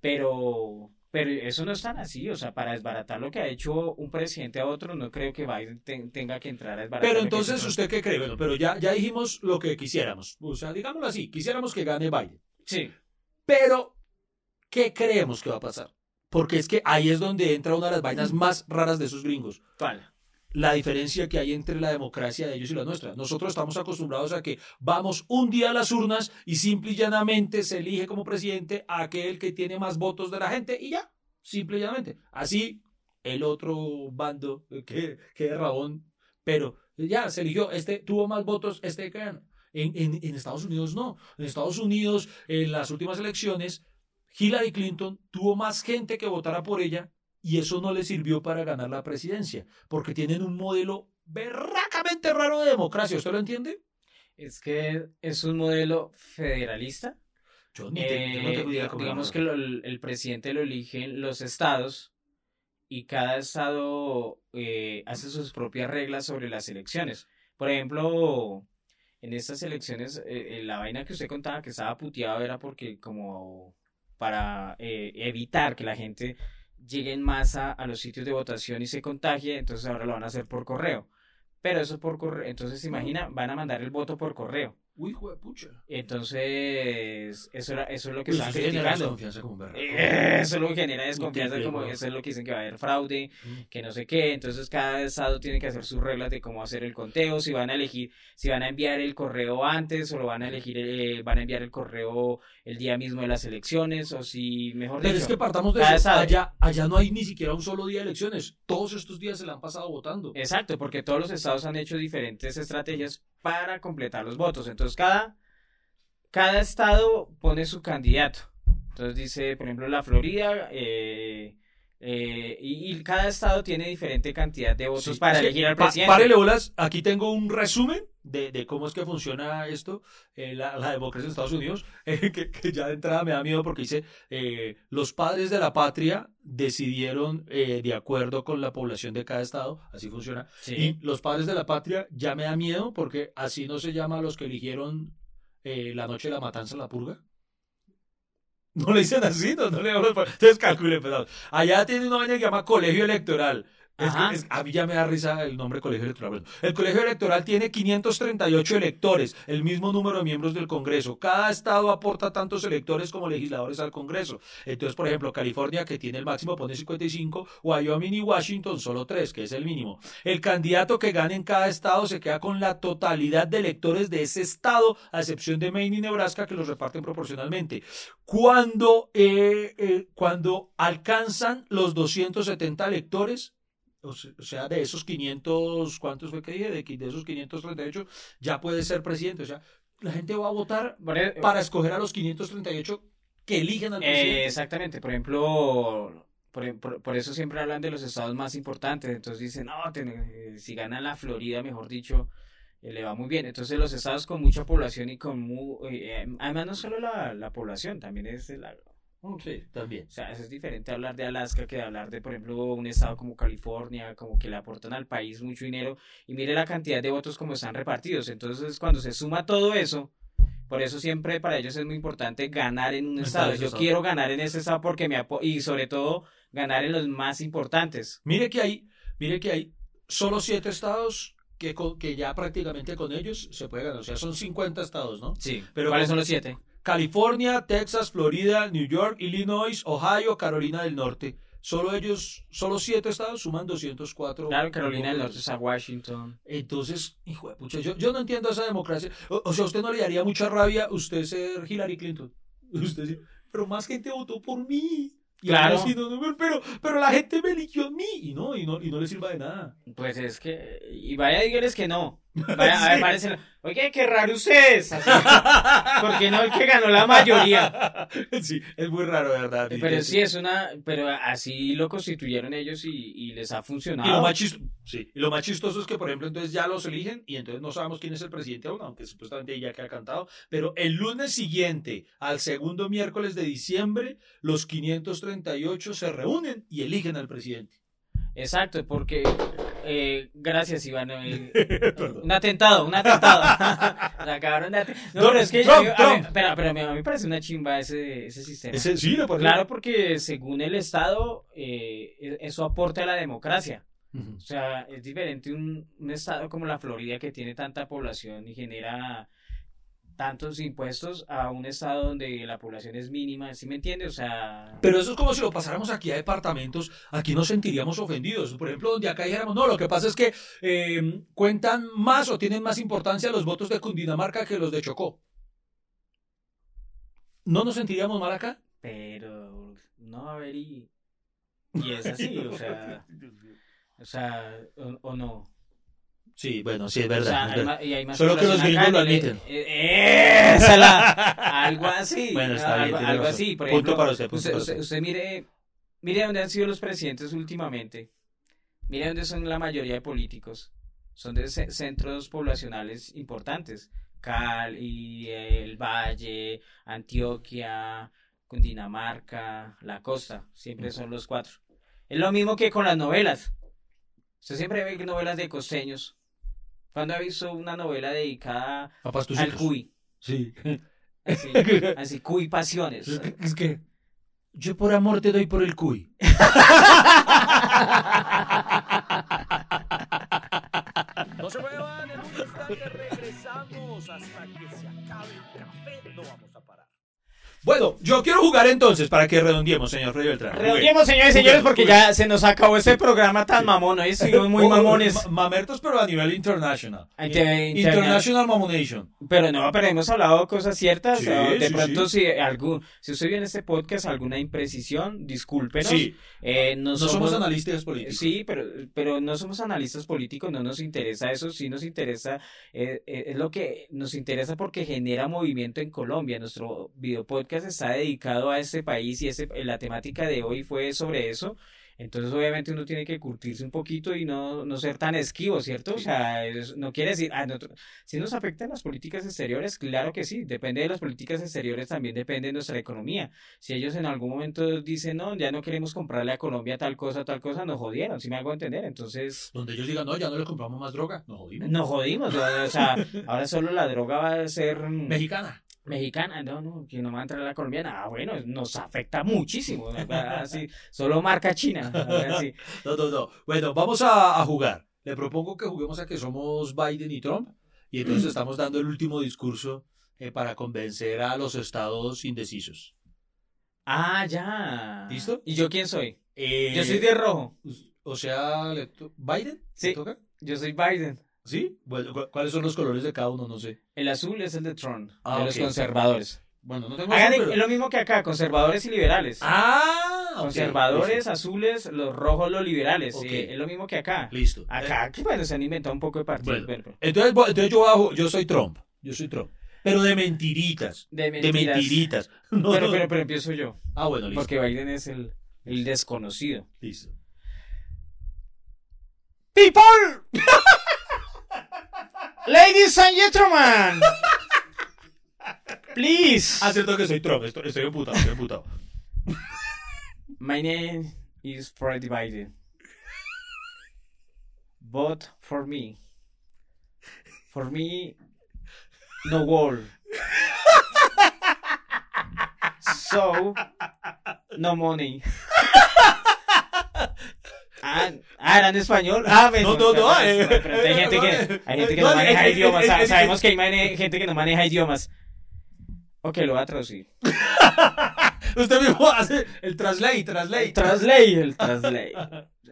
Speaker 2: Pero, pero eso no es tan así, o sea, para desbaratar lo que ha hecho un presidente a otro, no creo que Biden te- tenga que entrar a desbaratar.
Speaker 1: Pero entonces. ¿usted qué cree? Bueno, pero ya, ya dijimos lo que quisiéramos. O sea, digámoslo así, quisiéramos que gane Biden.
Speaker 2: Sí,
Speaker 1: Pero, ¿qué creemos que va a pasar? Porque es que ahí es donde entra una de las vainas más raras de esos gringos. La diferencia que hay entre la democracia de ellos y la nuestra. Nosotros estamos acostumbrados a que vamos un día a las urnas y simple y llanamente se elige como presidente a aquel que tiene más votos de la gente y ya, simple y llanamente. Así el otro bando eh, que, que Rabón, pero ya se eligió, este tuvo más votos, este que. En, en, en Estados Unidos no. En Estados Unidos, en las últimas elecciones, Hillary Clinton tuvo más gente que votara por ella y eso no le sirvió para ganar la presidencia, porque tienen un modelo berracamente raro de democracia. ¿Usted lo entiende?
Speaker 2: Es que es un modelo federalista.
Speaker 1: Yo, ni te- yo no tengo idea cómo
Speaker 2: digamos que lo- el presidente lo eligen los estados y cada estado eh, hace sus propias reglas sobre las elecciones. Por ejemplo, en estas elecciones, eh, eh, la vaina que usted contaba que estaba puteado era porque como para eh, evitar que la gente llegue en masa a los sitios de votación y se contagie, entonces ahora lo van a hacer por correo. Pero eso por correo, entonces imagina, van a mandar el voto por correo.
Speaker 1: Uy, hijo de pucha.
Speaker 2: Entonces, eso, era, eso es lo que
Speaker 1: genera
Speaker 2: criticando. Eh, Eso es lo que genera desconfianza, como eso es lo que dicen que va a haber fraude,
Speaker 1: Mm.
Speaker 2: que no sé qué. Entonces, cada estado tiene que hacer sus reglas de cómo hacer el conteo, si van a elegir, si van a enviar el correo antes o lo van a elegir, eh, van a enviar el correo el día mismo de las elecciones o si, mejor
Speaker 1: Pero
Speaker 2: dicho,
Speaker 1: es que partamos de eso. Allá, allá no hay ni siquiera un solo día de elecciones. Todos estos días se la han pasado votando.
Speaker 2: Exacto, porque todos los estados han hecho diferentes estrategias para completar los votos. Entonces, cada, cada estado pone su candidato. Entonces dice, por ejemplo, la Florida, eh, eh, y, y cada estado tiene diferente cantidad de votos
Speaker 1: Sí,
Speaker 2: para
Speaker 1: que,
Speaker 2: elegir al presidente.
Speaker 1: párele bolas, aquí tengo un resumen de, de cómo es que funciona esto, eh, la, la democracia en Estados Unidos, eh, que, que ya de entrada me da miedo porque dice, eh, los padres de la patria decidieron eh, de acuerdo con la población de cada estado, así funciona,
Speaker 2: Sí.
Speaker 1: y los padres de la patria ya me da miedo porque así no se llama a los que eligieron eh, la noche de la matanza, la purga. No le dicen así, no, no le Entonces calcule, pedazo. Allá tiene una vaina que llama colegio electoral. Es que-
Speaker 2: Ajá.
Speaker 1: es- a mí ya me da risa el nombre colegio electoral. Bueno, el colegio electoral tiene 538 electores, el mismo número de miembros del Congreso. Cada estado aporta tantos electores como legisladores al Congreso. Entonces, por ejemplo, California, que tiene el máximo, pone 55, Wyoming y Washington solo 3, que es el mínimo. El candidato que gane en cada estado se queda con la totalidad de electores de ese estado, a excepción de Maine y Nebraska, que los reparten proporcionalmente. Cuando, eh, eh, cuando alcanzan los 270 electores, o se- o sea, de esos 500, ¿cuántos fue que dije? De, de esos 538, ya puede ser presidente. O sea, la gente va a votar
Speaker 2: e-
Speaker 1: para escoger a los 538 que eligen al
Speaker 2: Eh,
Speaker 1: presidente.
Speaker 2: exactamente, por ejemplo, por, por- por eso siempre hablan de los estados más importantes, entonces dicen, no, ten- eh, si gana la Florida, mejor dicho, eh, le va muy bien. Entonces los estados con mucha población y con, mu- eh, además no solo la, la población, también es la...
Speaker 1: Mm, Sí, también.
Speaker 2: O sea, eso es diferente hablar de Alaska que de hablar de, por ejemplo, un estado como California, como que le aportan al país mucho dinero y mire la cantidad de votos como están repartidos. Entonces, cuando se suma todo eso, por eso siempre para ellos es muy importante ganar en un estado. Yo quiero ganar en ese estado porque me y sobre todo ganar en los más importantes.
Speaker 1: Mire que hay, mire que hay solo siete estados que, que ya prácticamente con ellos se puede ganar. O sea, son 50 estados, ¿no?
Speaker 2: Sí.
Speaker 1: Pero
Speaker 2: ¿Cuáles son los siete?
Speaker 1: California, Texas, Florida, New York, Illinois, Ohio, Carolina del Norte. solo ellos, solo siete estados suman 204.
Speaker 2: Claro, Carolina del. Norte está Washington.
Speaker 1: Entonces, hijo de pucha, yo, yo no entiendo esa democracia. O, o sea, ¿a usted no le daría mucha rabia usted ser Hillary Clinton? Usted sí, pero más gente votó por mí. Y
Speaker 2: Claro.
Speaker 1: ahora sí, no, no, pero, pero la gente me eligió a mí y no, y no, y no le sirva de nada.
Speaker 2: Pues es que. Y vaya, dígales que no. Vaya, a ver,
Speaker 1: Sí.
Speaker 2: parece. Oye, qué raro ustedes. Así, Porque no el que ganó la mayoría.
Speaker 1: Sí, es muy raro, verdad.
Speaker 2: Pero sí es una. Pero así lo constituyeron ellos y, y les ha
Speaker 1: Y lo,
Speaker 2: funcionado.
Speaker 1: más sí, y lo más chistoso es que, por ejemplo, entonces ya los eligen y entonces no sabemos quién es el presidente aún, aunque supuestamente ya queda cantado. Pero el lunes siguiente, al segundo miércoles de diciembre, los 538 se reúnen y eligen al presidente.
Speaker 2: Exacto, porque. Eh, gracias, Iván. eh,
Speaker 1: Perdón.
Speaker 2: un atentado, un atentado. Se acabaron de ate- No, pero es que.
Speaker 1: Trump,
Speaker 2: a mí-
Speaker 1: Trump.
Speaker 2: pero, pero a mí- a mí me parece una chimba ese, ese sistema.
Speaker 1: Ese, sí, le parece.
Speaker 2: Claro, porque según el Estado, eh, e- eso aporta a la democracia. O sea, es diferente un, un estado como la Florida que tiene tanta población y genera tantos impuestos a un estado donde la población es mínima, ¿sí me entiende? O sea,
Speaker 1: Pero eso es como si lo pasáramos aquí a departamentos, aquí nos sentiríamos ofendidos. Por ejemplo, donde acá dijéramos, no, lo que pasa es que eh, cuentan más o tienen más importancia los votos de Cundinamarca que los de Chocó. ¿No nos sentiríamos mal acá?
Speaker 2: pero no a haber y, y es así, o sea, o sea, o, o no.
Speaker 1: Sí, bueno, sí, es
Speaker 2: O sea,
Speaker 1: verdad.
Speaker 2: hay y hay más
Speaker 1: Solo que los gringos lo admiten.
Speaker 2: eh, esa la- algo así.
Speaker 1: Bueno, está bien,
Speaker 2: algo,
Speaker 1: tiene
Speaker 2: algo
Speaker 1: razón.
Speaker 2: así. Por
Speaker 1: Punto
Speaker 2: ejemplo,
Speaker 1: para usted, punto
Speaker 2: usted,
Speaker 1: para
Speaker 2: usted-
Speaker 1: usted.
Speaker 2: mire, mire dónde han sido los presidentes últimamente. Mire dónde son la mayoría de políticos. Son de ce- centros poblacionales importantes. Cali, el Valle, Antioquia, Cundinamarca, la costa. Siempre son los cuatro. Es lo mismo que con las novelas. Usted siempre ve novelas de costeños. ¿Cuándo ha visto una novela dedicada
Speaker 1: A
Speaker 2: al cuy?
Speaker 1: Sí.
Speaker 2: Así, así cuy pasiones.
Speaker 1: Es que yo por amor te doy por el cuy.
Speaker 3: No se muevan, en un instante regresamos hasta que se acabe el café. No vamos.
Speaker 1: Bueno, yo quiero jugar entonces para que redondeemos, señor Freddy Beltrán.
Speaker 2: Reunimos, señores y señores, porque ya se nos acabó este programa tan mamón. Hoy estuvimos muy
Speaker 1: Oh,
Speaker 2: mamones.
Speaker 1: ma- Mamertos, pero a nivel international.
Speaker 2: Inter-
Speaker 1: International Mamonation.
Speaker 2: Pero no, pero hemos hablado cosas ciertas.
Speaker 1: Sí,
Speaker 2: de
Speaker 1: sí,
Speaker 2: pronto,
Speaker 1: sí.
Speaker 2: si algún, si usted vio en este podcast alguna imprecisión, discúlpenos.
Speaker 1: Sí,
Speaker 2: Eh, no,
Speaker 1: no
Speaker 2: somos,
Speaker 1: somos analistas políticos.
Speaker 2: Sí, pero, pero no somos analistas políticos, no nos interesa eso, sí nos interesa, eh, eh, es lo que nos interesa porque genera movimiento en Colombia. Nuestro video podcast está dedicado a este país y ese, la temática de hoy fue sobre eso. Entonces, obviamente, uno tiene que curtirse un poquito y no, no ser tan esquivo, ¿cierto? O sea, no quiere decir, ah, nosotros- si nos afectan las políticas exteriores, claro que sí, depende de las políticas exteriores, también depende de nuestra economía. Si ellos en algún momento dicen, no, ya no queremos comprarle a Colombia tal cosa, tal cosa, nos jodieron, si me hago entender. Entonces,
Speaker 1: Donde ellos digan, no, ya no le compramos más droga. No jodimos.
Speaker 2: nos jodimos. O sea, ahora solo la droga va a ser mm,
Speaker 1: Mexicana.
Speaker 2: Mexicana. No, no, que no va a entrar la colombiana. Ah, bueno, nos afecta muchísimo. Así, solo marca China. Así.
Speaker 1: No, no, no. Bueno, vamos a, a jugar. Le propongo que juguemos a que somos Biden y Trump. Y entonces estamos dando el último discurso eh, para convencer a los estados indecisos.
Speaker 2: Ah, ya.
Speaker 1: ¿Listo?
Speaker 2: ¿Y yo quién soy?
Speaker 1: Eh,
Speaker 2: Yo soy de rojo.
Speaker 1: O sea, ¿le to- ¿Biden?
Speaker 2: Sí. Yo soy Biden.
Speaker 1: ¿Sí? Bueno, ¿cu- ¿cuáles son los colores de cada uno? No sé.
Speaker 2: El azul es el de Trump,
Speaker 1: Ah,
Speaker 2: de los conservadores.
Speaker 1: Bueno, no tengo
Speaker 2: Hagan
Speaker 1: pero-
Speaker 2: lo mismo que acá, conservadores y liberales.
Speaker 1: Ah,
Speaker 2: conservadores,
Speaker 1: listo.
Speaker 2: azules, los rojos, los liberales.
Speaker 1: Ok.
Speaker 2: eh, es lo mismo que acá.
Speaker 1: Listo. Eh,
Speaker 2: Acá, que bueno, se han inventado un poco de partidos.
Speaker 1: Bueno.
Speaker 2: pero-
Speaker 1: entonces, entonces yo, bajo, yo soy Trump. Yo soy Trump. Pero de mentiritas.
Speaker 2: de
Speaker 1: De
Speaker 2: mentiras.
Speaker 1: mentiritas. No,
Speaker 2: Pero,
Speaker 1: no.
Speaker 2: pero, pero empiezo yo.
Speaker 1: Ah, bueno, listo.
Speaker 2: Porque Biden es el, el desconocido.
Speaker 1: Listo.
Speaker 2: People! Ladies and gentlemen! Please!
Speaker 1: Ah, cierto que soy Trump. Estoy, estoy emputado, estoy emputado.
Speaker 2: My name is Freddy Biden. Vote for me. For me, no wall. So, no money. Ah, ah, ¿era en español? Ah,
Speaker 1: No, no, no, eh,
Speaker 2: hay gente que, hay gente que
Speaker 1: no,
Speaker 2: no maneja idiomas.
Speaker 1: eh,
Speaker 2: Sabemos que hay mane- gente que no maneja idiomas. Ok, lo voy a traducir.
Speaker 1: Usted mismo hace el translate, translate.
Speaker 2: El translate, el translate.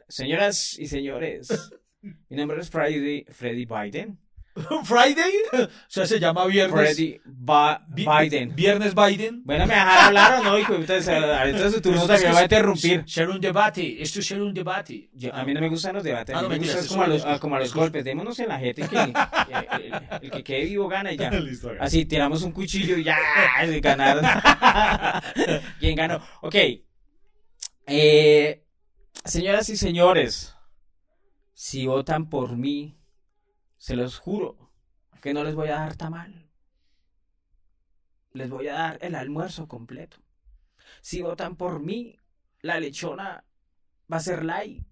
Speaker 2: Señoras y señores, mi nombre es Freddy, Freddy Biden.
Speaker 1: Friday, o sea, se llama viernes.
Speaker 2: Freddy Ba-
Speaker 1: Vi-
Speaker 2: Biden.
Speaker 1: Viernes Biden.
Speaker 2: Bueno, ¿me dejar hablar o no? hijo? Entonces, entonces su turno también me va a interrumpir.
Speaker 1: Ser un debate, esto es ser un debate.
Speaker 2: Yo- a mí no me gustan los debates,
Speaker 1: Ah,
Speaker 2: a mí
Speaker 1: no,
Speaker 2: me gustan como a
Speaker 1: lo
Speaker 2: los, a- como a los golpes. Démonos en la gente que, que el, el que quede vivo gana y ya.
Speaker 1: Listo.
Speaker 2: Así, tiramos un cuchillo y ya, se ganaron. ¿Quién ganó? Ok. Eh, señoras y señores, si votan por mí, se los juro que no les voy a dar tamal. Les voy a dar el almuerzo completo. Si votan por mí, la lechona va a ser light.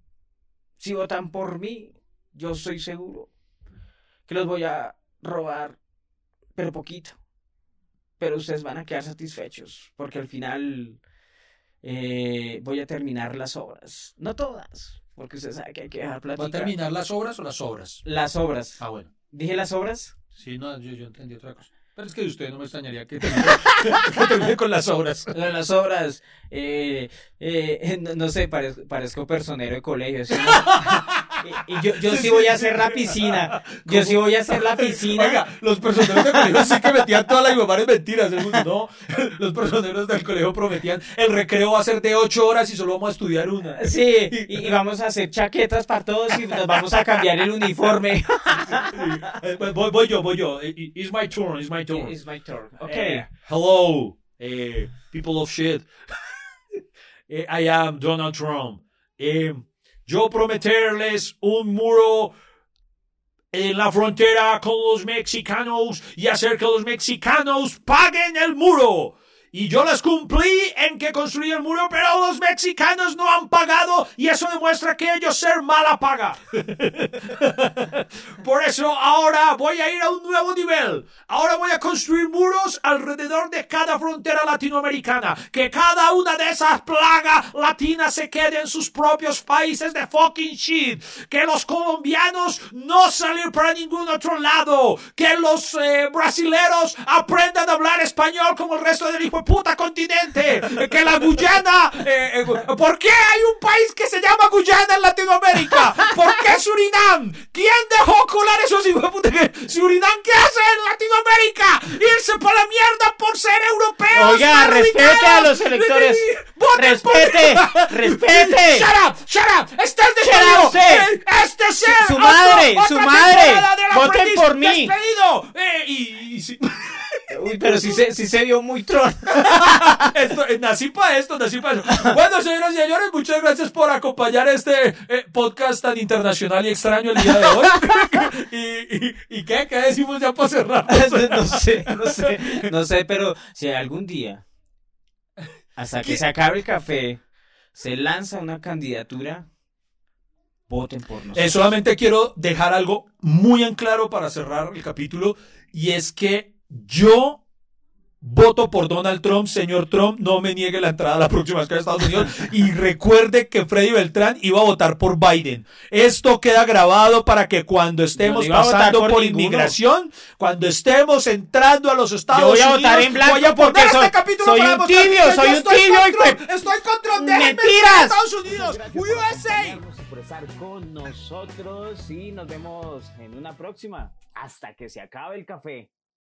Speaker 2: Si votan por mí, yo estoy seguro que los voy a robar, pero poquito. Pero ustedes van a quedar satisfechos, porque al final eh, voy a terminar las obras. No todas, porque usted sabe que hay que dejar
Speaker 1: ¿Va a
Speaker 2: plata.
Speaker 1: terminar las obras o las obras?
Speaker 2: Las obras.
Speaker 1: Ah, bueno.
Speaker 2: ¿Dije las obras?
Speaker 1: Sí, no, yo, yo entendí otra cosa. Pero es que de usted no me extrañaría que termine, con las obras.
Speaker 2: Las obras. eh, eh, no, no sé, parezco, parezco personero de colegio. ¿sí? Y, y yo, yo sí voy a hacer la piscina. Yo sí voy a hacer la piscina.
Speaker 1: Oiga, los personeros del colegio sí que metían todas las iguales mentiras ¿no? Los personeros del colegio prometían, el recreo va a ser de ocho horas y solo vamos a estudiar una.
Speaker 2: Sí, y, y vamos a hacer chaquetas para todos y nos vamos a cambiar el uniforme.
Speaker 1: Eh, Voy, voy yo, voy yo. Eh, It's my turn, it's my turn.
Speaker 2: It's my turn.
Speaker 1: Eh,
Speaker 2: Okay.
Speaker 1: hello, eh, people of shit. Eh, I am Donald Trump. Eh, yo prometerles un muro en la frontera con los mexicanos y hacer que los mexicanos paguen el muro. Y yo les cumplí en que construí el muro, pero los mexicanos no han pagado y eso demuestra que ellos ser mala paga. Por eso ahora voy a ir a un nuevo nivel. Ahora voy a construir muros alrededor de cada frontera latinoamericana. Que cada una de esas plagas latinas se quede en sus propios países de fucking shit. Que los colombianos no salir para ningún otro lado. Que los eh, brasileros aprendan a hablar español como el resto del hijo puta continente. Que la Guyana... eh, eh, ¿Por qué hay un país que se llama Guyana en Latinoamérica? ¿Por qué Surinam? ¿Quién dejó colar esos hijos de ¿Surinam qué hace en Latinoamérica? Irse por la mierda por ser europeos.
Speaker 2: Oiga, respete a los electores. Respete, respete.
Speaker 1: Shut up, shut up. Este es
Speaker 2: Shut
Speaker 1: despedido. Eh, Este es el
Speaker 2: Su madre, su madre. Voten por mí.
Speaker 1: Despedido. Eh, y, y sí.
Speaker 2: Uy, pero sí se, sí se vio muy tron.
Speaker 1: Esto, eh, nací para esto, nací para eso. Bueno, señoras y señores, muchas gracias por acompañar este eh, podcast tan internacional y extraño el día de hoy. y, y, ¿Y qué? ¿Qué decimos ya para cerrar?
Speaker 2: no sé, no sé, no sé, pero si algún día, hasta que se acabe el café, se lanza una candidatura, voten por nosotros.
Speaker 1: Eh, solamente quiero dejar algo muy en claro para cerrar el capítulo y es que yo voto por Donald Trump, señor Trump, no me niegue la entrada a la próxima vez que vaya a Estados Unidos y recuerde que Freddy Beltrán iba a votar por Biden. Esto queda grabado para que cuando estemos
Speaker 2: no
Speaker 1: pasando
Speaker 2: por
Speaker 1: por, inmigración, cuando estemos entrando a los Estados
Speaker 2: Yo voy a
Speaker 1: Unidos,
Speaker 2: votar en blanco
Speaker 1: voy a
Speaker 2: porque
Speaker 1: poner
Speaker 2: soy-
Speaker 1: este capítulo
Speaker 2: soy
Speaker 1: para
Speaker 2: un tibio, soy un
Speaker 1: estoy
Speaker 2: tibio,
Speaker 1: con
Speaker 2: hijo de-
Speaker 1: Trump, Estoy con Trump, déjenme
Speaker 2: ¡Mentiras!
Speaker 1: Estados Unidos, USA.
Speaker 8: por estar con nosotros y nos vemos en una próxima. Hasta que se acabe el café.